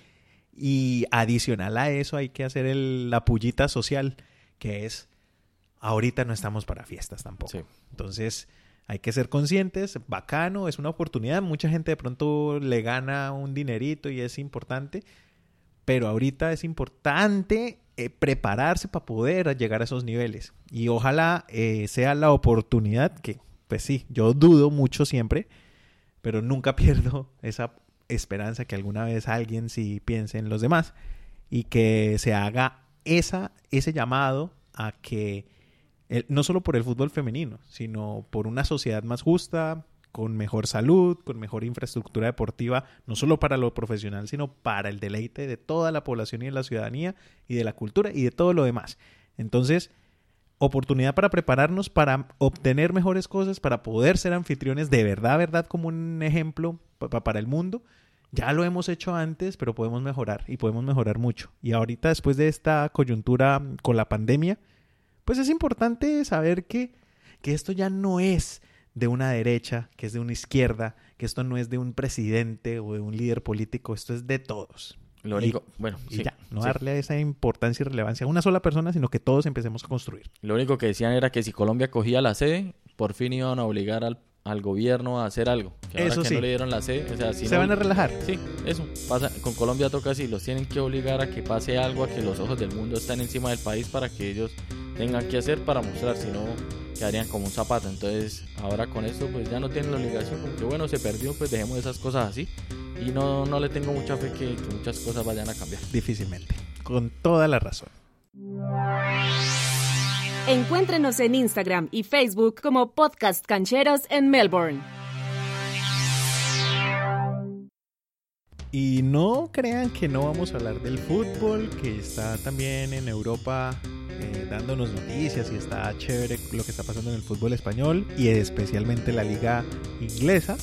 Y adicional a eso hay que hacer el- la pullita social, que es, ahorita no estamos para fiestas tampoco. Sí. Entonces, hay que ser conscientes, bacano, es una oportunidad, mucha gente de pronto le gana un dinerito y es importante, pero ahorita es importante eh, prepararse para poder llegar a esos niveles. Y ojalá eh, sea la oportunidad que, pues sí, yo dudo mucho siempre, pero nunca (laughs) pierdo esa esperanza que alguna vez alguien sí piense en los demás y que se haga esa, ese llamado a que no solo por el fútbol femenino, sino por una sociedad más justa, con mejor salud, con mejor infraestructura deportiva, no solo para lo profesional, sino para el deleite de toda la población y de la ciudadanía y de la cultura y de todo lo demás. Entonces, oportunidad para prepararnos, para obtener mejores cosas, para poder ser anfitriones de verdad, verdad, como un ejemplo para el mundo. Ya lo hemos hecho antes, pero podemos mejorar y podemos mejorar mucho. Y ahorita, después de esta coyuntura con la pandemia, pues es importante saber que, que esto ya no es de una derecha, que es de una izquierda, que esto no es de un presidente o de un líder político, esto es de todos. Lo único, bueno, y ya, no darle esa importancia y relevancia a una sola persona, sino que todos empecemos a construir. Lo único que decían era que si Colombia cogía la sede, por fin iban a obligar al, al gobierno a hacer algo. Que eso que sí. no le dieron la sede, o sea, si se van a relajar. Sí, eso. Pasa, con Colombia toca así, los tienen que obligar a que pase algo, a que los ojos del mundo estén encima del país para que ellos tengan que hacer para mostrar, si no quedarían como un zapato. Entonces, ahora con esto, pues ya no tienen la obligación, como que bueno, se perdió, pues dejemos esas cosas así. Y no, no le tengo mucha fe que, que muchas cosas vayan a cambiar. Difícilmente. Con toda la razón. Encuéntrenos en Instagram y Facebook como Podcast Cancheros en Melbourne. Y no crean que no vamos a hablar del fútbol, que está también en Europa eh, dándonos noticias y está chévere lo que está pasando en el fútbol español y especialmente la liga inglesa.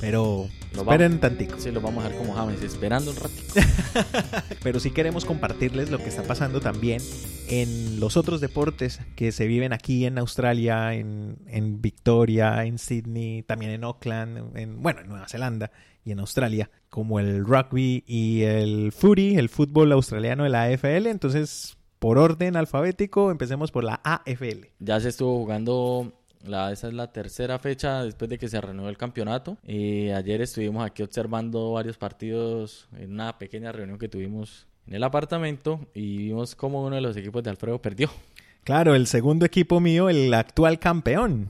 Pero Lo esperen vamos- tantico. Sí, lo vamos a dejar como James, esperando un ratito. (laughs) Pero sí queremos compartirles lo que está pasando también en los otros deportes que se viven aquí en Australia, en, en Victoria, en Sydney, también en Auckland, en, bueno, en Nueva Zelanda y en Australia, como el rugby y el footy, el fútbol australiano de la AFL. Entonces, por orden alfabético, empecemos por la AFL. Ya se estuvo jugando, la, esa es la tercera fecha después de que se reanudó el campeonato. Y ayer estuvimos aquí observando varios partidos en una pequeña reunión que tuvimos en el apartamento y vimos cómo uno de los equipos de Alfredo perdió. Claro, el segundo equipo mío, el actual campeón,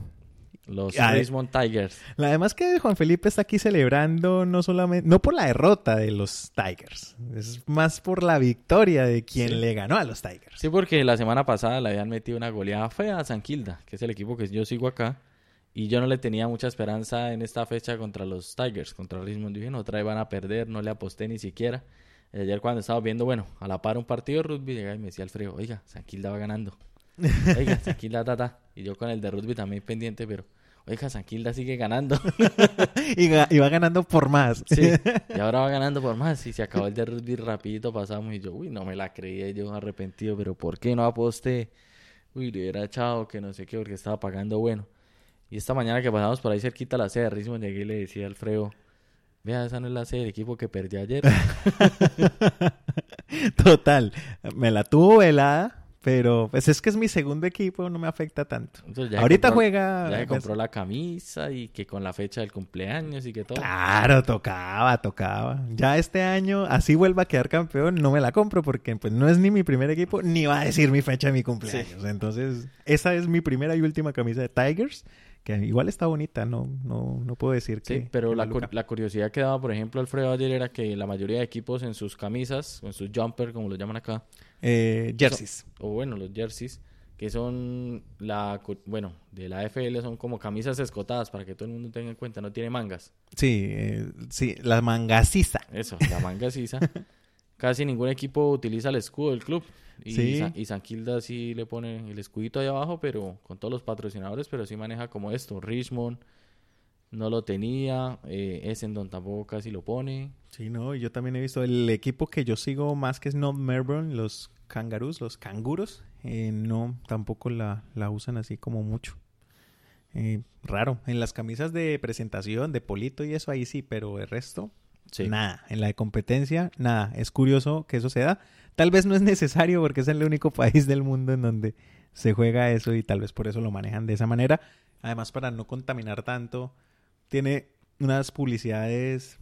Los Ah, Richmond Tigers. Además que Juan Felipe está aquí celebrando no solamente, no por la derrota de los Tigers, es más por la victoria de quien Sí. le ganó a los Tigers. Sí, porque la semana pasada le habían metido una goleada fea a San Quilda, que es el equipo que yo sigo acá. Y yo no le tenía mucha esperanza en esta fecha contra los Tigers, contra Richmond. Dije, no, otra vez van a perder, no le aposté ni siquiera. Y ayer cuando estaba viendo, bueno, a la par un partido de rugby, llegaba y me decía Alfredo, oiga, San Quilda va ganando. Oiga, San ta, ta. Y yo con el de rugby también pendiente, pero, oiga, San Quilda sigue ganando. (laughs) y, va ganando por más. Sí, (laughs) y ahora va ganando por más. Y se acabó el de rugby rapidito, pasamos y yo, uy, no me la creía yo arrepentido, pero ¿por qué no aposté? Uy, le hubiera echado que no sé qué, porque estaba pagando bueno. Y esta mañana que pasamos por ahí cerquita a la sede de Richmond, llegué y le decía a Alfredo, vea, esa no es la sede del equipo que perdí ayer. (laughs) Total, me la tuvo velada, pero pues es que es mi segundo equipo, no me afecta tanto. Ahorita compró- juega... Ya que compró la camisa y que con la fecha del cumpleaños y que todo. Claro, tocaba, tocaba. Ya este año, así vuelva a quedar campeón, no me la compro porque pues no es ni mi primer equipo, ni va a decir mi fecha de mi cumpleaños. Entonces, esa es mi primera y última camisa de Tigers, que igual está bonita, no, no, no puedo decir que... Sí, pero que la, cur- la curiosidad que daba, por ejemplo, Alfredo ayer era que la mayoría de equipos en sus camisas, o en sus jumper, como lo llaman acá, Eh, jerseys. o bueno, los jerseys, que son la, bueno, de la FL son como camisas escotadas para que todo el mundo tenga en cuenta, no tiene mangas. Sí, eh, sí, la mangasiza. Eso, la manga sisa. (laughs) Casi ningún equipo utiliza el escudo del club. Y, Sí. Sa- y San Quilda sí le pone el escudito ahí abajo, pero con todos los patrocinadores, pero sí maneja como esto. Richmond no lo tenía, eh, Essendon tampoco casi lo pone. Sí, no, y yo también he visto el equipo que yo sigo más que es North Melbourne, los Kangaroos, los canguros, eh, no, tampoco la, la usan así como mucho. Eh, raro, en las camisas de presentación, de Polito y eso ahí sí, pero el resto, Sí. nada. En la de competencia, nada. Es curioso que eso se da. Tal vez no es necesario porque es el único (laughs) país del mundo en donde se juega eso y tal vez por eso lo manejan de esa manera. Además, para no contaminar tanto, tiene unas publicidades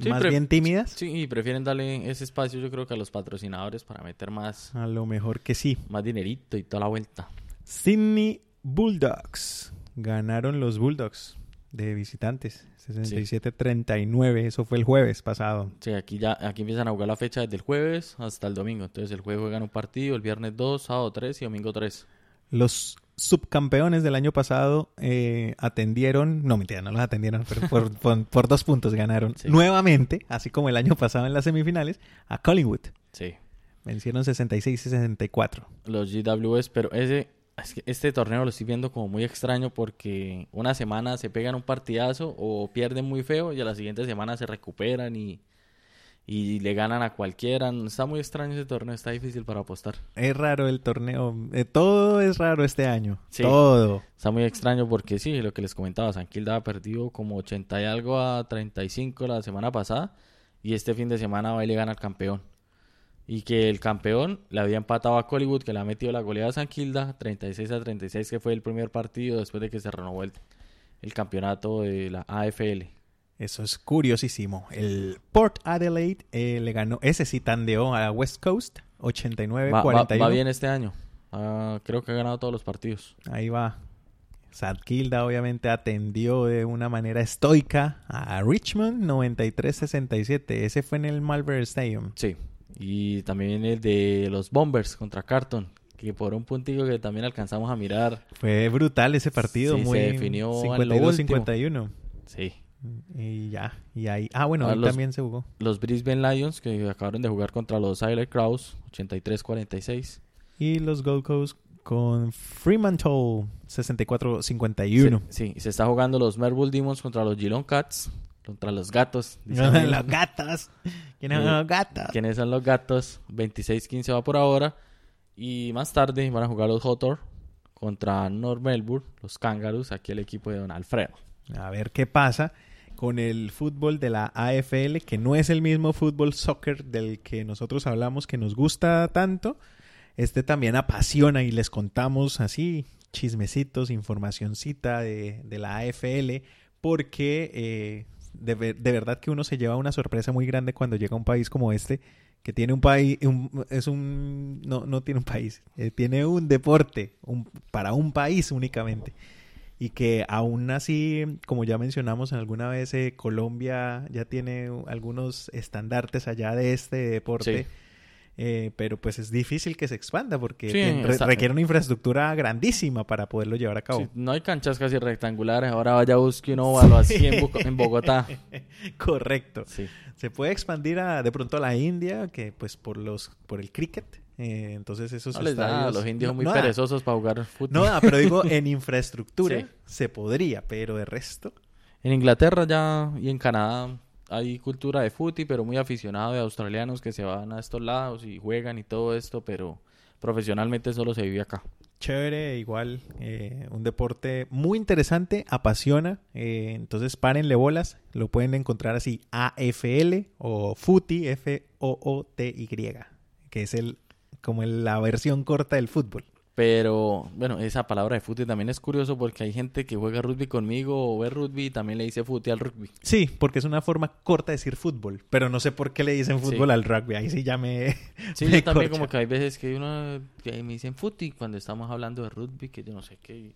Sí, más bien tímidas. Sí, y prefieren darle ese espacio yo creo que a los patrocinadores para meter más, A lo mejor que sí. más dinerito y toda la vuelta. Sydney Bulldogs. Ganaron los Bulldogs de visitantes. 67-39. Eso fue el jueves pasado. Sí, aquí ya aquí empiezan a jugar la fecha desde el jueves hasta el domingo. Entonces el jueves juegan un partido, el viernes 2, sábado 3 y domingo 3. Los subcampeones del año pasado eh, atendieron, no mentira, no los atendieron, pero por, (laughs) por- por dos puntos ganaron Sí. nuevamente, así como el año pasado en las semifinales, a Collingwood. Sí. Vencieron 66 y 64. Los GWS, pero ese, es que este torneo lo estoy viendo como muy extraño porque una semana se pegan un partidazo o pierden muy feo y a la siguiente semana se recuperan y, y le ganan a cualquiera. Está muy extraño ese torneo, está difícil para apostar. Es raro el torneo. eh, todo es raro este año. Sí. Todo. Está muy extraño porque sí, lo que les comentaba, San Kilda ha perdido como 80 y algo a 35 la semana pasada y este fin de semana va y le gana al campeón. Y que el campeón le había empatado a Collywood, que le ha metido la goleada a San Kilda, 36 a 36, que fue el primer partido después de que se renovó el, el campeonato de la AFL. Eso es curiosísimo. El Port Adelaide eh, le ganó, ese sí tandeó a West Coast, 89-41. Va, va- va bien este año. Ah, creo que ha ganado todos los partidos. Ahí va. Sadkilda obviamente atendió de una manera estoica a Richmond 93-67. Ese fue en el Malvern Stadium. Sí. Y también el de los Bombers contra Carton, que por un puntico que también alcanzamos a mirar. Fue brutal ese partido. Sí, se muy definió lo último. 52-51. Sí. Y ya. Y ahí. Ah, bueno, Ah, ahí los- también se jugó. Los Brisbane Lions, que acabaron de jugar contra los Isle Crows, 83-46. Y los Gold Coast con Fremantle 64-51. Sí, sí, se está jugando los Melbourne Demons contra los Geelong Cats, contra los gatos. (laughs) los gatos. ¿Quiénes son los gatos? ¿Quiénes son los gatos? 26-15 va por ahora. Y más tarde van a jugar los Hawthorn contra North Melbourne, los Kangaroos, aquí el equipo de Don Alfredo. A ver qué pasa con el fútbol de la AFL, que no es el mismo fútbol soccer del que nosotros hablamos que nos gusta tanto. Este también apasiona y les contamos así chismecitos, informacioncita de, de la AFL, porque eh, de, de verdad que uno se lleva una sorpresa muy grande cuando llega a un país como este, que tiene un país, un- es un, no, no tiene un país, eh, tiene un deporte un- para un país únicamente y que aún así, como ya mencionamos en alguna vez, eh, Colombia ya tiene algunos estandartes allá de este deporte, Sí. eh, pero pues es difícil que se expanda porque Sí, re- requiere una infraestructura grandísima para poderlo llevar a cabo. Sí, no hay canchas casi rectangulares, ahora vaya busque un óvalo así en, Bo- en Bogotá. (laughs) Correcto. Sí. Se puede expandir a, de pronto a la India, que pues por los por el cricket, eh, entonces esos No les da, estadios- los indios no- muy no da. perezosos para jugar fútbol. No da, pero digo, en (laughs) infraestructura Sí. se podría, pero de resto... En Inglaterra ya y en Canadá hay cultura de fútbol, pero muy aficionado de australianos que se van a estos lados y juegan y todo esto, pero profesionalmente solo se vive acá. Chévere, igual, eh, un deporte muy interesante, apasiona, eh, entonces párenle bolas, lo pueden encontrar así, AFL o FUTI, F-O-O-T-Y, que es el como el- la versión corta del fútbol. Pero bueno, esa palabra de fútbol también es curioso porque hay gente que juega rugby conmigo o ve rugby y también le dice fútbol al rugby. Sí, porque es una forma corta de decir fútbol, pero no sé por qué le dicen fútbol Sí. al rugby, ahí sí ya me... (laughs) Sí, me yo también corcha. como que hay veces que uno que me dicen fútbol cuando estamos hablando de rugby, que yo no sé qué.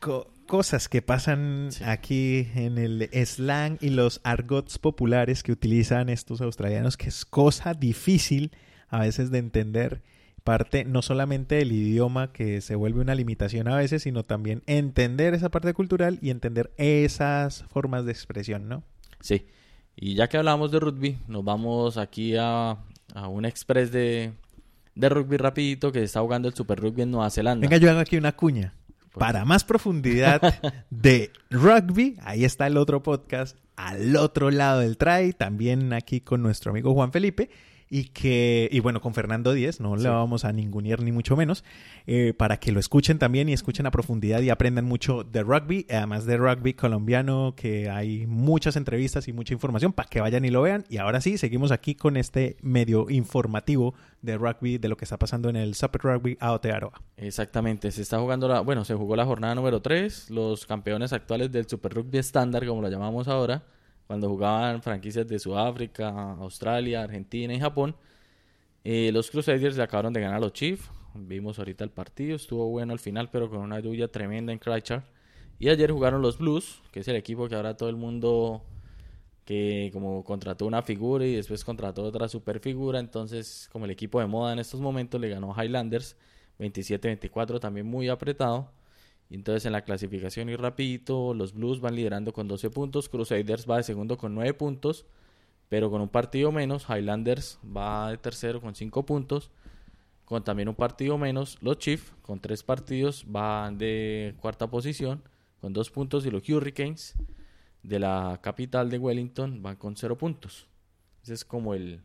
Co- cosas que pasan Sí. aquí en el slang y los argots populares que utilizan estos australianos, que es cosa difícil a veces de entender. Parte no solamente del idioma, que se vuelve una limitación a veces, sino también entender esa parte cultural y entender esas formas de expresión, ¿no? Sí. Y ya que hablamos de rugby, nos vamos aquí a, a un express de, de rugby rapidito que está jugando el Super Rugby en Nueva Zelanda. Venga, yo hago aquí una cuña. Para más profundidad (laughs) de rugby, ahí está el otro podcast al otro lado del try, también aquí con nuestro amigo Juan Felipe y que y bueno con Fernando Díez, no Sí. le vamos a ningunear ni mucho menos, eh, para que lo escuchen también y escuchen a profundidad y aprendan mucho de rugby, además de rugby colombiano, que hay muchas entrevistas y mucha información para que vayan y lo vean. Y ahora sí, seguimos aquí con este medio informativo de rugby, de lo que está pasando en el Super Rugby Aotearoa. Exactamente, se está jugando la, bueno, se jugó la jornada número 3, los campeones actuales del Super Rugby estándar, como lo llamamos ahora, cuando jugaban franquicias de Sudáfrica, Australia, Argentina y Japón. Eh, los Crusaders le acabaron de ganar a los Chiefs, vimos ahorita el partido, estuvo bueno al final, pero con una lluvia tremenda en Christchurch. Y ayer jugaron los Blues, que es el equipo que ahora todo el mundo que como contrató una figura y después contrató otra super figura, entonces como el equipo de moda en estos momentos le ganó Highlanders 27-24, también muy apretado. Entonces en la clasificación y rapidito, los Blues van liderando con 12 puntos, Crusaders va de segundo con 9 puntos, pero con un partido menos, Highlanders va de tercero con cinco puntos, con también un partido menos, los Chiefs con tres partidos van de cuarta posición con dos puntos y los Hurricanes de la capital de Wellington van con cero puntos. Ese es como el,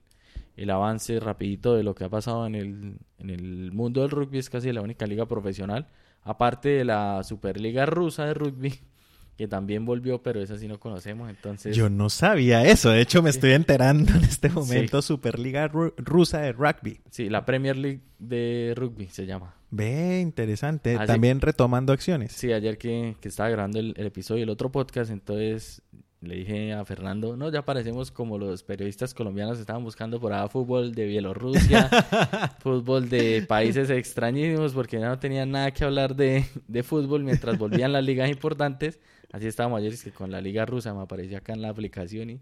el avance rapidito de lo que ha pasado en el, en el mundo del rugby, es casi la única liga profesional, aparte de la Superliga rusa de rugby, (laughs) que también volvió, pero esa sí no conocemos, entonces... Yo no sabía eso, de hecho me estoy enterando en este momento, Superliga Ru- Rusa de Rugby. Sí, la Premier League de rugby se llama. Ve, interesante. También retomando acciones. Sí, ayer que, que estaba grabando el, el episodio del otro podcast, entonces le dije a Fernando, no, ya parecemos como los periodistas colombianos estaban buscando por ahí fútbol de Bielorrusia, (laughs) fútbol de países extrañísimos, porque ya no tenían nada que hablar de, de fútbol mientras volvían las ligas importantes. Así estábamos ayer, es que con la liga rusa me aparecía acá en la aplicación y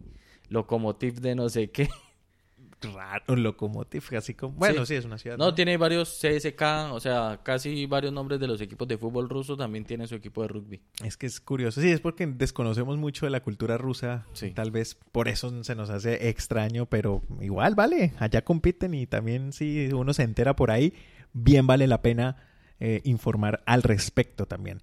Lokomotiv de no sé qué. Raro, Lokomotiv, así como... Bueno, Sí. sí, es una ciudad. No, tiene varios CSK, o sea, casi varios nombres de los equipos de fútbol ruso también tienen su equipo de rugby. Es que es curioso. Sí, es porque desconocemos mucho de la cultura rusa. Sí. Tal vez por eso se nos hace extraño, pero igual vale. Allá compiten y también si uno se entera por ahí, bien vale la pena eh, informar al respecto también.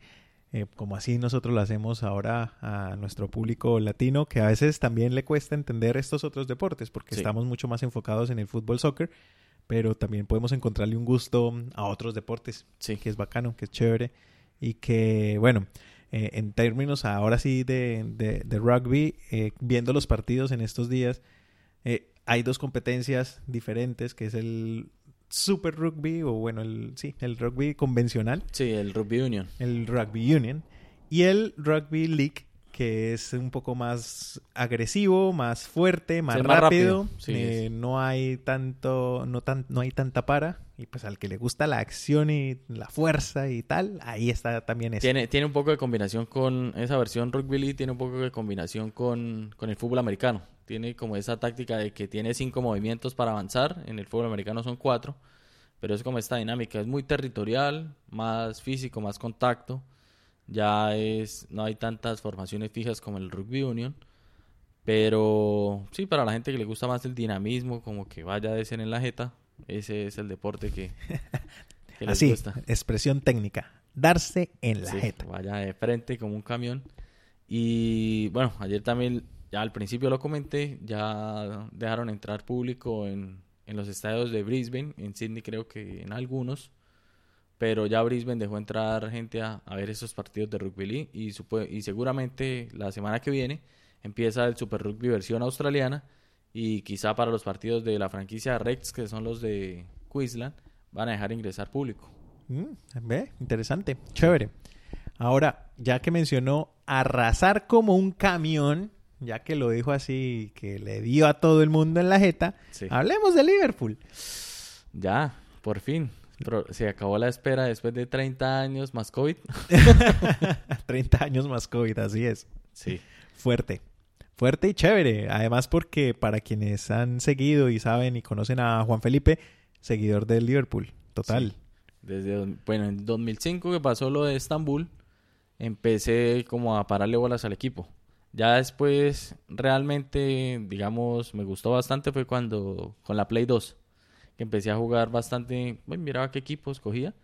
Eh, como así nosotros lo hacemos ahora a nuestro público latino, que a veces también le cuesta entender estos otros deportes, porque Sí. estamos mucho más enfocados en el fútbol, soccer, pero también podemos encontrarle un gusto a otros deportes Sí. que es bacano, que es chévere y que, bueno, eh, en términos ahora sí de, de- de rugby, eh, viendo los partidos en estos días, eh, hay dos competencias diferentes, que es el Super Rugby, o bueno, el, sí, el rugby convencional, Sí, el Rugby Union. el Rugby Union, y el Rugby League, que es un poco más agresivo, más fuerte, más, Sí, más rápido. Sí, eh, no hay tanto, no tan, no hay tanta para. Y pues al que le gusta la acción y la fuerza y tal, ahí está también eso. Tiene, tiene un poco de combinación con esa versión Rugby League, tiene un poco de combinación con, con el fútbol americano. Tiene como esa táctica de que tiene cinco movimientos para avanzar, en el fútbol americano son cuatro, pero es como esta dinámica, es muy territorial, más físico, más contacto. Ya es, no hay tantas formaciones fijas como el Rugby Union, pero sí, para la gente que le gusta más el dinamismo, como que vaya de ser en la jeta, ese es el deporte que, (laughs) que les Así, gusta. expresión técnica. Darse en la Sí, jeta. vaya de frente como un camión. Y bueno, ayer también, al principio lo comenté, ya dejaron entrar público en, en los estadios de Brisbane, en Sydney creo que en algunos, pero ya Brisbane dejó entrar gente a, a ver esos partidos de rugby league y, y seguramente la semana que viene empieza el Super Rugby versión australiana y quizá para los partidos de la franquicia Rex, que son los de Queensland, van a dejar ingresar público. Mm, interesante, chévere. Ahora, ya que mencionó arrasar como un camión, ya que lo dijo así, que le dio a todo el mundo en la jeta, Sí. hablemos de Liverpool. Ya, por fin. Pero se acabó la espera después de 30 años más COVID. (laughs) 30 años más COVID, así es. Sí. Fuerte. Fuerte y chévere. Además porque para quienes han seguido y saben y conocen a Juan Felipe, seguidor del Liverpool. Total. Desde, bueno, en 2005 que pasó lo de Estambul, empecé como a pararle bolas al equipo. Ya después, realmente, digamos, me gustó bastante fue cuando, con la Play 2, que empecé a jugar bastante, bueno, miraba qué equipos cogía.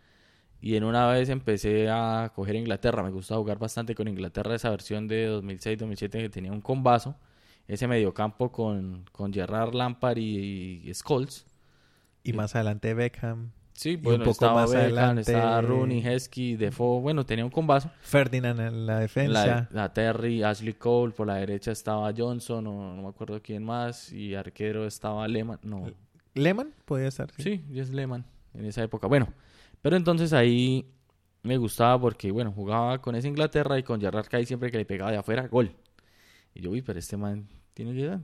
Y en una vez empecé a coger Inglaterra. Me gustaba jugar bastante con Inglaterra, esa versión de 2006-2007 que tenía un combazo. Ese mediocampo con, con Gerrard Lampard y, y Scholes. Y más adelante Beckham. Sí, un bueno, poco estaba más Beckham, adelante- estaba Rooney, Heskey, Defoe, bueno, tenía un combazo. Ferdinand en la defensa. La, la Terry, Ashley Cole, por la derecha estaba Johnson, o no me acuerdo quién más, y arquero estaba Lehman, no, Lehman podía estar. sí, Jess Lehman, en esa época. Bueno, pero entonces ahí me gustaba porque, bueno, jugaba con esa Inglaterra y con Gerrard Kay siempre que le pegaba de afuera, gol. Y yo, uy, pero este man tiene que dar.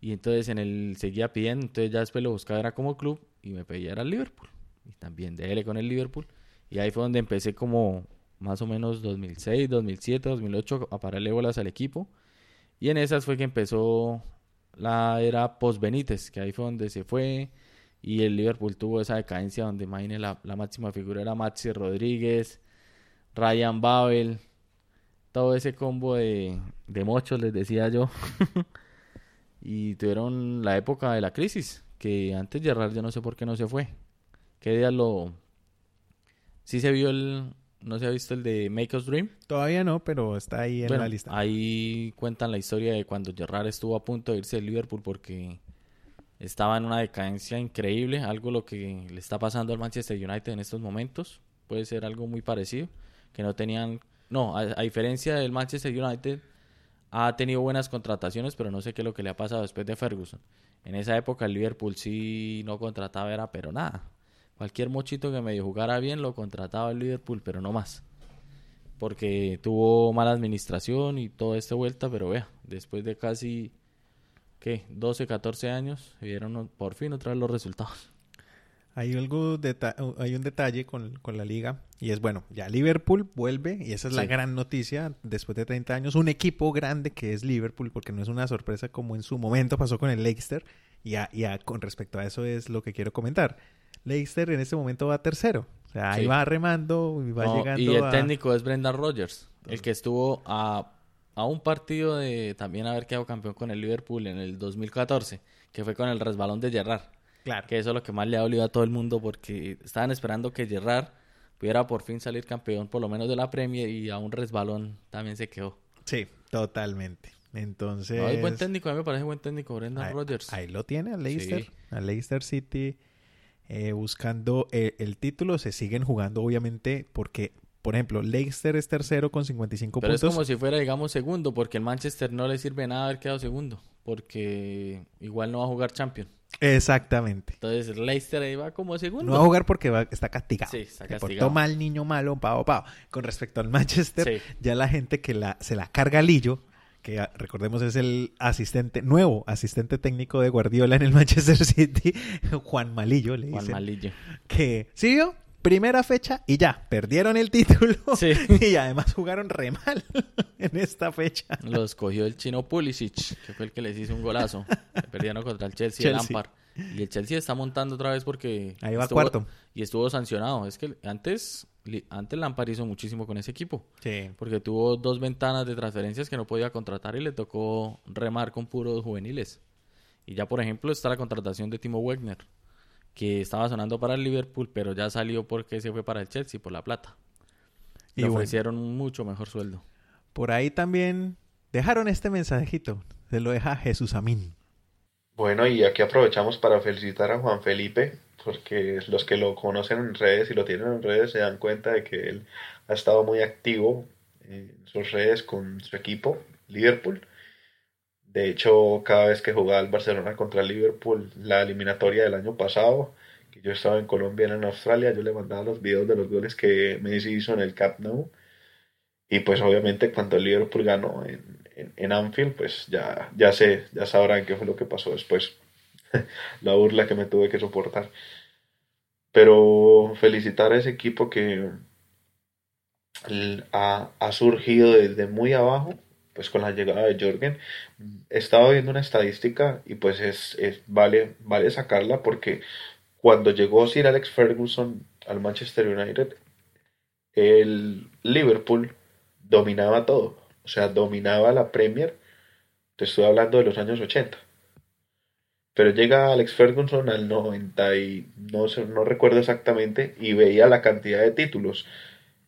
Y entonces en el seguía pidiendo, entonces ya después lo buscaba era como club y me pedía era el Liverpool. Y también déle con el Liverpool. Y ahí fue donde empecé como más o menos 2006, 2007, 2008 a pararle bolas al equipo. Y en esas fue que empezó la era post Benítez, que ahí fue donde se fue. Y el Liverpool tuvo esa decadencia donde imagínense la, la máxima figura era Maxi Rodríguez, Ryan Babel, todo ese combo de, de mochos, les decía yo. (laughs) y tuvieron la época de la crisis, que antes Gerrard yo no sé por qué no se fue. ¿Qué día lo... Sí se vio el... ¿No se ha visto el de Make Us Dream? Todavía no, pero está ahí en Bueno, la lista. Ahí cuentan la historia de cuando Gerrard estuvo a punto de irse de Liverpool porque estaba en una decadencia increíble, algo lo que le está pasando al Manchester United en estos momentos. Puede ser algo muy parecido, que no tenían... No, a, a diferencia del Manchester United, ha tenido buenas contrataciones, pero no sé qué es lo que le ha pasado después de Ferguson. En esa época el Liverpool sí no contrataba, era pero nada. Cualquier mochito que medio jugara bien lo contrataba el Liverpool, pero no más. Porque tuvo mala administración y toda esta vuelta, pero vea, después de casi, ¿qué? 12, 14 años, vieron por fin otra vez los resultados. Hay, algo hay un detalle con, con la liga y es bueno, ya Liverpool vuelve y esa es la gran noticia después de 30 años, un equipo grande que es Liverpool porque no es una sorpresa como en su momento pasó con el Leicester y, a- y a- con respecto a eso es lo que quiero comentar. Leicester en este momento va tercero, o sea, ahí Sí. va remando y va No, llegando y el a... técnico es Brendan Rodgers, el que estuvo a, a un partido de también haber quedado campeón con el Liverpool en el 2014, que fue con el resbalón de Gerrard. Claro. Que eso es lo que más le ha dolido a todo el mundo porque estaban esperando que Gerrard pudiera por fin salir campeón, por lo menos de la Premier, y a un resbalón también se quedó. Sí, totalmente. Entonces... No, es buen técnico, a mí me parece buen técnico, Brendan Rodgers. ahí lo tiene, al Leicester. Sí. Al Leicester City eh, buscando eh, el título. Se siguen jugando, obviamente, porque, por ejemplo, Leicester es tercero con 55 Pero es puntos. como si fuera, digamos, segundo, porque el Manchester no le sirve nada haber quedado segundo, porque igual no va a jugar Champions. Exactamente. Entonces Leicester ahí va como segundo. No va a jugar porque va- está castigado. Sí, está Se castigado. portó mal, niño malo, pavo, pavo. Con respecto al Manchester, Sí. ya la gente que la, se la carga Lillo, que ah, recordemos es el asistente, nuevo asistente técnico de Guardiola en el (laughs) Manchester City, Juan Malillo, le Juan dicen. Malillo. que ¿sí vio? Primera fecha y ya, perdieron el título Sí. (laughs) y además jugaron re mal (laughs) en esta fecha. Los cogió el chino Pulisic, que fue el que les hizo un golazo. (laughs) Perdieron contra el Chelsea, el Chelsea. Lampard. Y el Chelsea está montando otra vez porque... Ahí va estuvo- cuarto. Y estuvo sancionado. Es que antes, antes Lampard hizo muchísimo con ese equipo. Sí. Porque tuvo dos ventanas de transferencias que no podía contratar y le tocó remar con puros juveniles. Y ya, por ejemplo, está la contratación de Timo Wegner, que estaba sonando para el Liverpool, pero ya salió porque se fue para el Chelsea por la plata. Y Le bueno. ofrecieron un mucho mejor sueldo. Por ahí también dejaron este mensajito. Se lo deja Jesús Amín. Bueno, y aquí aprovechamos para felicitar a Juan Felipe, porque los que lo conocen en redes y lo tienen en redes se dan cuenta de que él ha estado muy activo en sus redes con su equipo, Liverpool. De hecho, cada vez que jugaba el Barcelona contra el Liverpool, la eliminatoria del año pasado, que yo estaba en Colombia, él en Australia, yo le mandaba los videos de los goles que Messi hizo en el Camp Nou. Y pues obviamente cuando el Liverpool ganó en, en, en Anfield, pues ya, ya sé, ya sabrán qué fue lo que pasó después. (laughs) La burla que me tuve que soportar. Pero felicitar a ese equipo que ha, ha surgido desde muy abajo, pues con la llegada de Jorgen. Estaba viendo una estadística y pues es, es- vale, vale sacarla porque cuando llegó Sir Alex Ferguson al Manchester United, el Liverpool dominaba todo. O sea, dominaba la Premier. Te estoy hablando de los años 80. Pero llega Alex Ferguson al 90 y no, no recuerdo exactamente y veía la cantidad de títulos.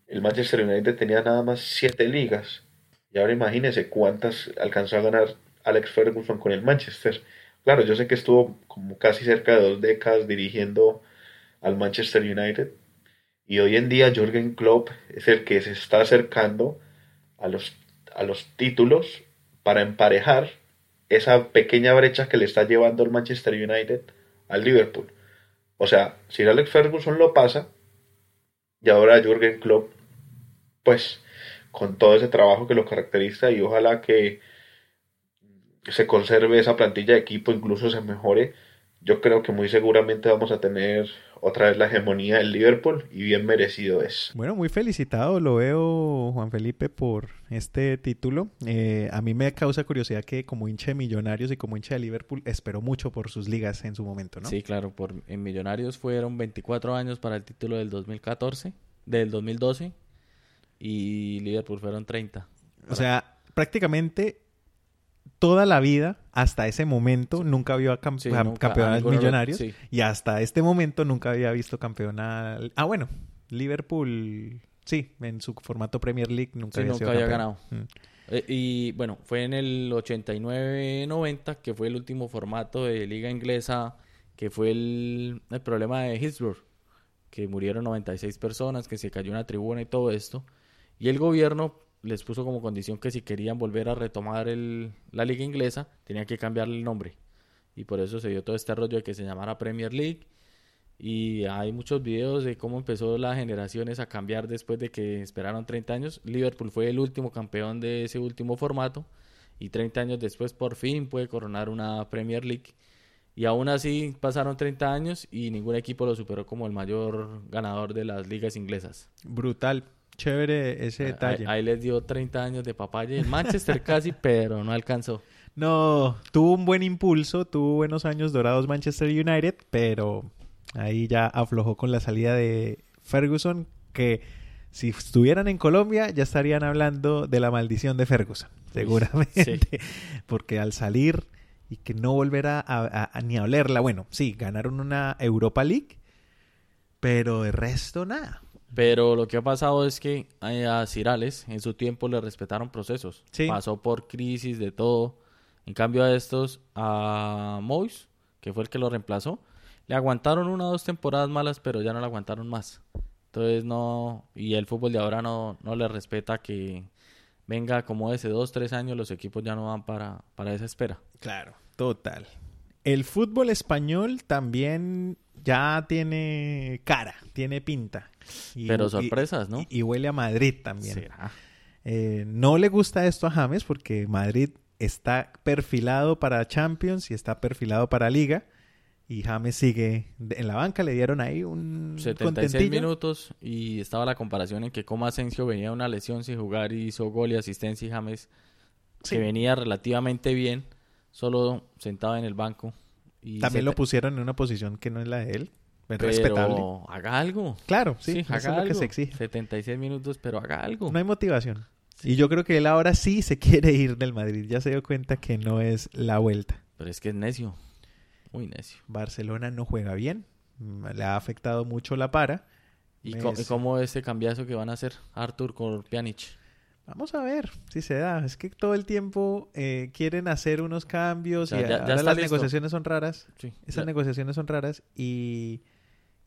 El Manchester United tenía nada más siete ligas. Y ahora imagínense cuántas alcanzó a ganar Alex Ferguson con el Manchester. Claro, yo sé que estuvo como casi cerca de dos décadas dirigiendo al Manchester United. Y hoy en día Jürgen Klopp es el que se está acercando a los, a los títulos para emparejar esa pequeña brecha que le está llevando el Manchester United al Liverpool. O sea, si Alex Ferguson lo pasa, y ahora Jürgen Klopp, pues con todo ese trabajo que lo caracteriza y ojalá que se conserve esa plantilla de equipo, incluso se mejore, yo creo que muy seguramente vamos a tener otra vez la hegemonía del Liverpool y bien merecido es. Bueno, muy felicitado lo veo, Juan Felipe, por este título. Eh, a mí me causa curiosidad que como hincha de Millonarios y como hincha de Liverpool esperó mucho por sus ligas en su momento, ¿no? Sí, claro, por, en Millonarios fueron 24 años para el título del 2014, del 2012, y Liverpool fueron 30. O sea, prácticamente toda la vida, hasta ese momento, nunca vio a, cam- Sí, a nunca, lo- millonarios. sí. Y hasta este momento nunca había visto campeona. Ah, bueno, Liverpool, sí, en su formato Premier League nunca Sí, había nunca sido había ganado. Mm. Eh, y bueno, fue en el 89-90 que fue el último formato de liga inglesa, que fue el, el problema de Hillsborough, que murieron 96 personas, que se cayó una tribuna y todo esto. Y el gobierno les puso como condición que si querían volver a retomar la liga inglesa, tenían que cambiarle el nombre. Y por eso se dio todo este rollo de que se llamara Premier League. Y hay muchos videos de cómo empezó las generaciones a cambiar después de que esperaron 30 años. Liverpool fue el último campeón de ese último formato. Y 30 años después por fin puede coronar una Premier League. Y aún así pasaron 30 años y ningún equipo lo superó como el mayor ganador de las ligas inglesas. Brutal, chévere ese detalle. ahí les dio 30 años de papaya. El Manchester (laughs) casi, pero no alcanzó. No, tuvo un buen impulso, tuvo buenos años dorados Manchester United, pero ahí ya aflojó con la salida de Ferguson, que si estuvieran en Colombia ya estarían hablando de la maldición de Ferguson, seguramente, (laughs) porque al salir y que no volverá a, a- a ni a olerla, bueno, sí, ganaron una Europa League, pero de resto nada. Pero lo que ha pasado es que eh, a Cirales en su tiempo le respetaron procesos. Sí. Pasó por crisis de todo. En cambio a estos, a Mois, que fue el que lo reemplazó, le aguantaron una o dos temporadas malas, pero ya no le aguantaron más. Entonces no, y el fútbol de ahora no, no le respeta que venga como ese dos, tres años, los equipos ya no van para, para esa espera. Claro, total. El fútbol español también ya tiene cara, tiene pinta. Y- Pero y- sorpresas, ¿no? Y, huele a Madrid también. ¿Será? Eh, no le gusta esto a James porque Madrid está perfilado para Champions y está perfilado para Liga. Y James sigue en la banca, le dieron ahí un 76 contentillo. minutos y estaba la comparación en que como Asensio venía de una lesión sin jugar y hizo gol y asistencia y James Sí. que venía relativamente bien, solo sentado en el banco. Y También lo pusieron en una posición que no es la de él. Es pero respetable. haga algo. Claro, sí, Sí, eso haga es lo que se exige. 76 minutos, pero haga algo. No hay motivación. Y yo creo que él ahora sí se (laughs) quiere ir del Madrid. Ya se dio cuenta que no es la vuelta. Pero es que es necio. Muy necio. Barcelona no juega bien. Mm, Le ha afectado mucho la para. ¿Y cómo este cambiazo que van a hacer Arthur con Pjanic? Vamos a ver si se da. Es que todo el tiempo eh, quieren hacer unos cambios O sea, y ya- ya ahora está las listo. negociaciones son raras. Sí, Esas negociaciones son raras y,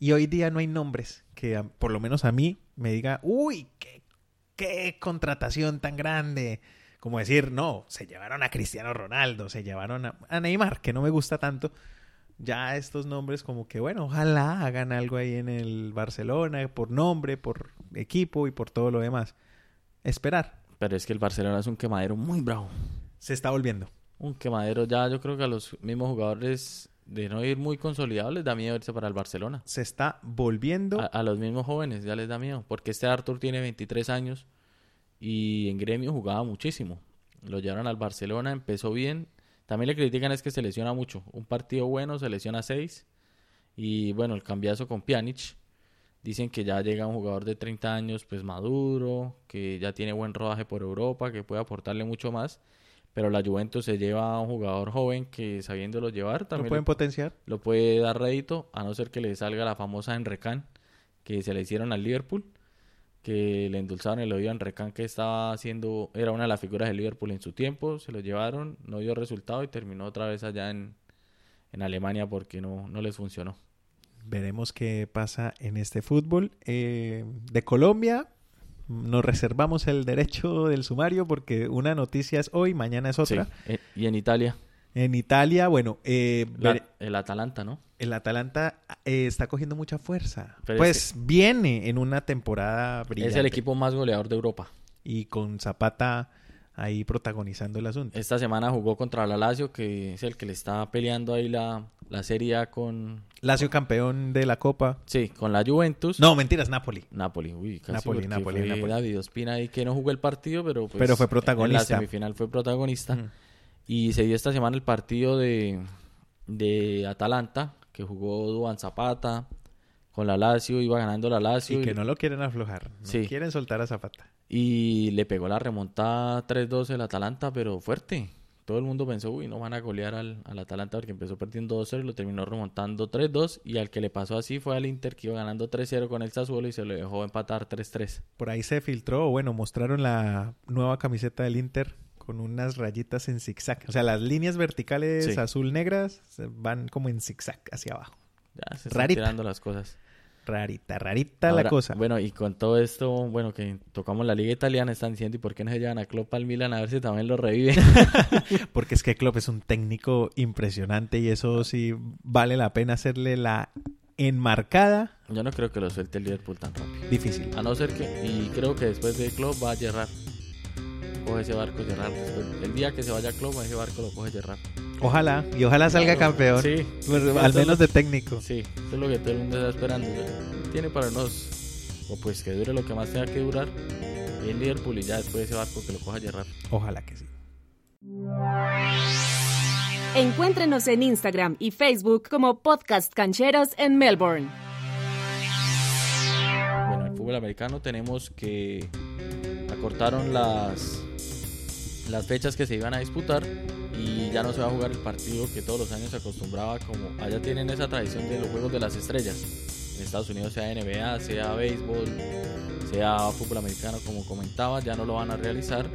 y hoy día no hay nombres que a- por lo menos a mí me diga, uy, qué, qué contratación tan grande. Como decir, no, se llevaron a Cristiano Ronaldo, se llevaron a, a Neymar, que no me gusta tanto. Ya estos nombres como que, bueno, ojalá hagan algo ahí en el Barcelona, por nombre, por equipo y por todo lo demás. Esperar. Pero es que el Barcelona es un quemadero muy bravo. Se está volviendo. Un quemadero ya, yo creo que a los mismos jugadores de no ir muy consolidados les da miedo irse para el Barcelona. Se está volviendo. A, a los mismos jóvenes ya les da miedo, porque este Arthur tiene 23 años y en gremio jugaba muchísimo. Lo llevaron al Barcelona, empezó bien. También le critican es que se lesiona mucho. Un partido bueno se lesiona 6 y bueno, el cambiazo con Pjanic. Dicen que ya llega un jugador de 30 años pues maduro, que ya tiene buen rodaje por Europa, que puede aportarle mucho más. Pero la Juventus se lleva a un jugador joven que sabiéndolo llevar ¿Lo también pueden le- potenciar? lo puede dar rédito, a no ser que le salga la famosa Enrecan que se le hicieron al Liverpool, que le endulzaron el oído a Enrecan que estaba haciendo, era una de las figuras del Liverpool en su tiempo, se lo llevaron, no dio resultado y terminó otra vez allá en, en Alemania porque no, no les funcionó. Veremos qué pasa en este fútbol. Eh, de Colombia nos reservamos el derecho del sumario porque una noticia es hoy, mañana es otra. Sí, eh, y en Italia, En Italia, bueno, eh, la- el Atalanta, ¿no? el Atalanta eh, está cogiendo mucha fuerza. Pero pues viene en una temporada brillante. Es el equipo más goleador de Europa. Y con Zapata ahí protagonizando el asunto. Esta semana jugó contra la Lazio, que es el que le está peleando ahí la, la Serie A con, Lazio campeón de la Copa. sí, con la Juventus. No, mentiras, Napoli. Napoli, uy, casi Napoli, Napoli, fue Napoli. David Ospina ahí que no jugó el partido, pero pues, Pero fue En protagonista. la semifinal fue protagonista. Ujú. Y se dio esta semana el partido de, de Atalanta, que jugó Duan Zapata con la Lazio, iba ganando la Lazio Y y, que no lo quieren aflojar. No Sí. quieren soltar a Zapata. Y le pegó la remontada 3-2 el Atalanta, pero fuerte. todo el mundo pensó, uy, no van a golear al, al Atalanta porque empezó perdiendo 2-0 y lo terminó remontando 3-2. Y al que le pasó así fue al Inter que iba ganando 3-0 con el Sassuolo y se lo dejó empatar 3-3. Por ahí se filtró, bueno, mostraron la nueva camiseta del Inter con unas rayitas en zigzag. O sea, las líneas verticales Sí. azul-negras se van como en zigzag hacia abajo. Ya se están Rarita. tirando las cosas. Rarita, rarita la cosa. Bueno, y con todo esto, bueno, que tocamos la liga italiana, están diciendo, ¿y por qué no se llevan a Klopp al Milan a ver si también lo reviven? (laughs) (laughs) Porque es que Klopp es un técnico impresionante y eso sí vale la pena hacerle la enmarcada Yo no creo que lo suelte el Liverpool tan rápido. difícil. A no ser que, y creo que después de Klopp va a Gerrard. Coge ese barco Gerrard. Después, el día que se vaya Klopp, ese barco lo coge Gerrard. Ojalá, y ojalá salga campeón. Sí, Pues, al menos lo- de técnico. Sí, eso es lo que todo el mundo está esperando. Tiene para unos, o pues que dure lo que más tenga que durar. Y el Liverpool y ya después ese barco que lo coja Gerrard. Ojalá que sí. Encuéntrenos en Instagram y Facebook como Podcast Cancheros en Melbourne. Bueno, en el fútbol americano tenemos que acortaron las las fechas que se iban a disputar y ya no se va a jugar el partido que todos los años se acostumbraba como allá tienen esa tradición de los juegos de las estrellas. En Estados Unidos sea NBA, sea béisbol, sea fútbol americano como comentaba, ya no lo van a realizar.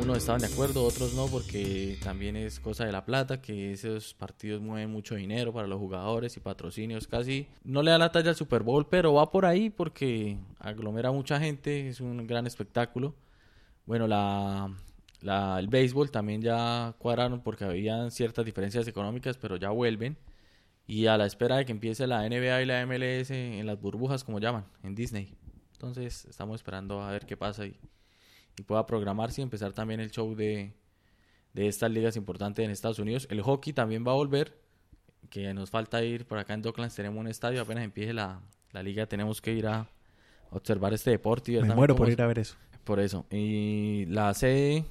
Unos estaban de acuerdo, otros no, porque también es cosa de la plata, que esos partidos mueven mucho dinero para los jugadores y patrocinios casi. No le da la talla al Super Bowl, pero va por ahí porque aglomera mucha gente, es un gran espectáculo. Bueno, la, la- el béisbol también ya cuadraron porque habían ciertas diferencias económicas, pero ya vuelven. Y a la espera de que empiece la NBA y la MLS en las burbujas, como llaman, en Disney. Entonces estamos esperando a ver qué pasa y, y pueda programarse y empezar también el show de, de estas ligas importantes en Estados Unidos. El hockey también va a volver, que nos falta ir por acá en Docklands, tenemos un estadio, apenas empiece la, la liga tenemos que ir a observar este deporte y Me muero por ir a ver eso. por eso. Y la sede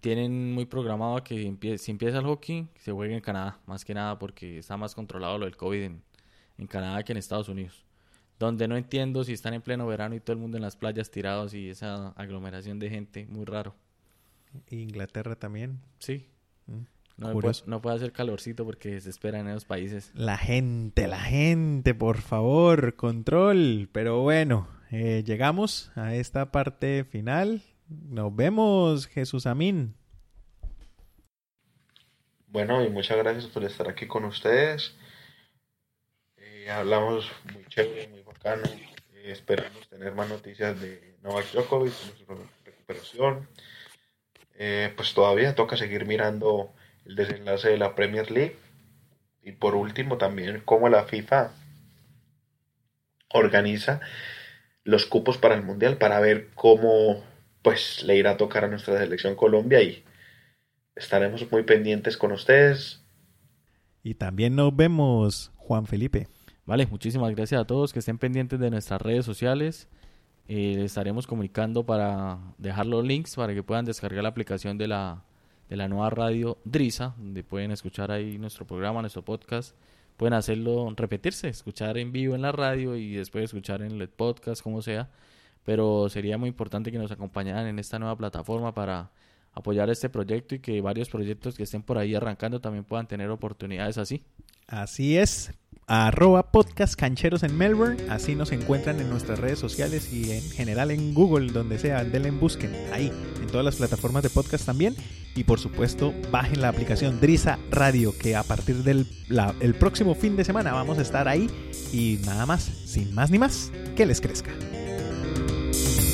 tienen muy programado que empie- si empieza el hockey, se juegue en Canadá, más que nada porque está más controlado lo del COVID en, en Canadá que en Estados Unidos. Donde no entiendo si están en pleno verano y todo el mundo en las playas tirados y esa aglomeración de gente, muy raro. Inglaterra también. Sí. Mm, No, puede, no puede hacer calorcito porque se espera en esos países. La gente, la gente, por favor, control. Pero bueno, eh, llegamos a esta parte final. Nos vemos, Jesús Amín. Bueno, y muchas gracias por estar aquí con ustedes. Eh, hablamos muy chévere, muy bacano. Eh, esperamos tener más noticias de Novak Djokovic, su recuperación. Eh, pues todavía toca seguir mirando el desenlace de la Premier League. Y por último también cómo la FIFA organiza los cupos para el Mundial para ver cómo pues le irá a tocar a nuestra selección Colombia y estaremos muy pendientes con ustedes. Y también nos vemos, Juan Felipe. Vale, muchísimas gracias a todos que estén pendientes de nuestras redes sociales. Eh, les estaremos comunicando para dejar los links para que puedan descargar la aplicación de la, de la nueva radio Drisa, donde pueden escuchar ahí nuestro programa, nuestro podcast. Pueden hacerlo, repetirse, escuchar en vivo en la radio y después escuchar en el podcast, como sea. Pero sería muy importante que nos acompañaran en esta nueva plataforma para apoyar este proyecto y que varios proyectos que estén por ahí arrancando también puedan tener oportunidades así. Así es, arroba podcast en Melbourne. Así nos encuentran en nuestras redes sociales y en general en Google, donde sea. Denle en busquen ahí, en todas las plataformas de podcast también. Y por supuesto, bajen la aplicación Drisa Radio, que a partir del el próximo fin de semana vamos a estar ahí. Y nada más, sin más ni más, que les crezca. thank you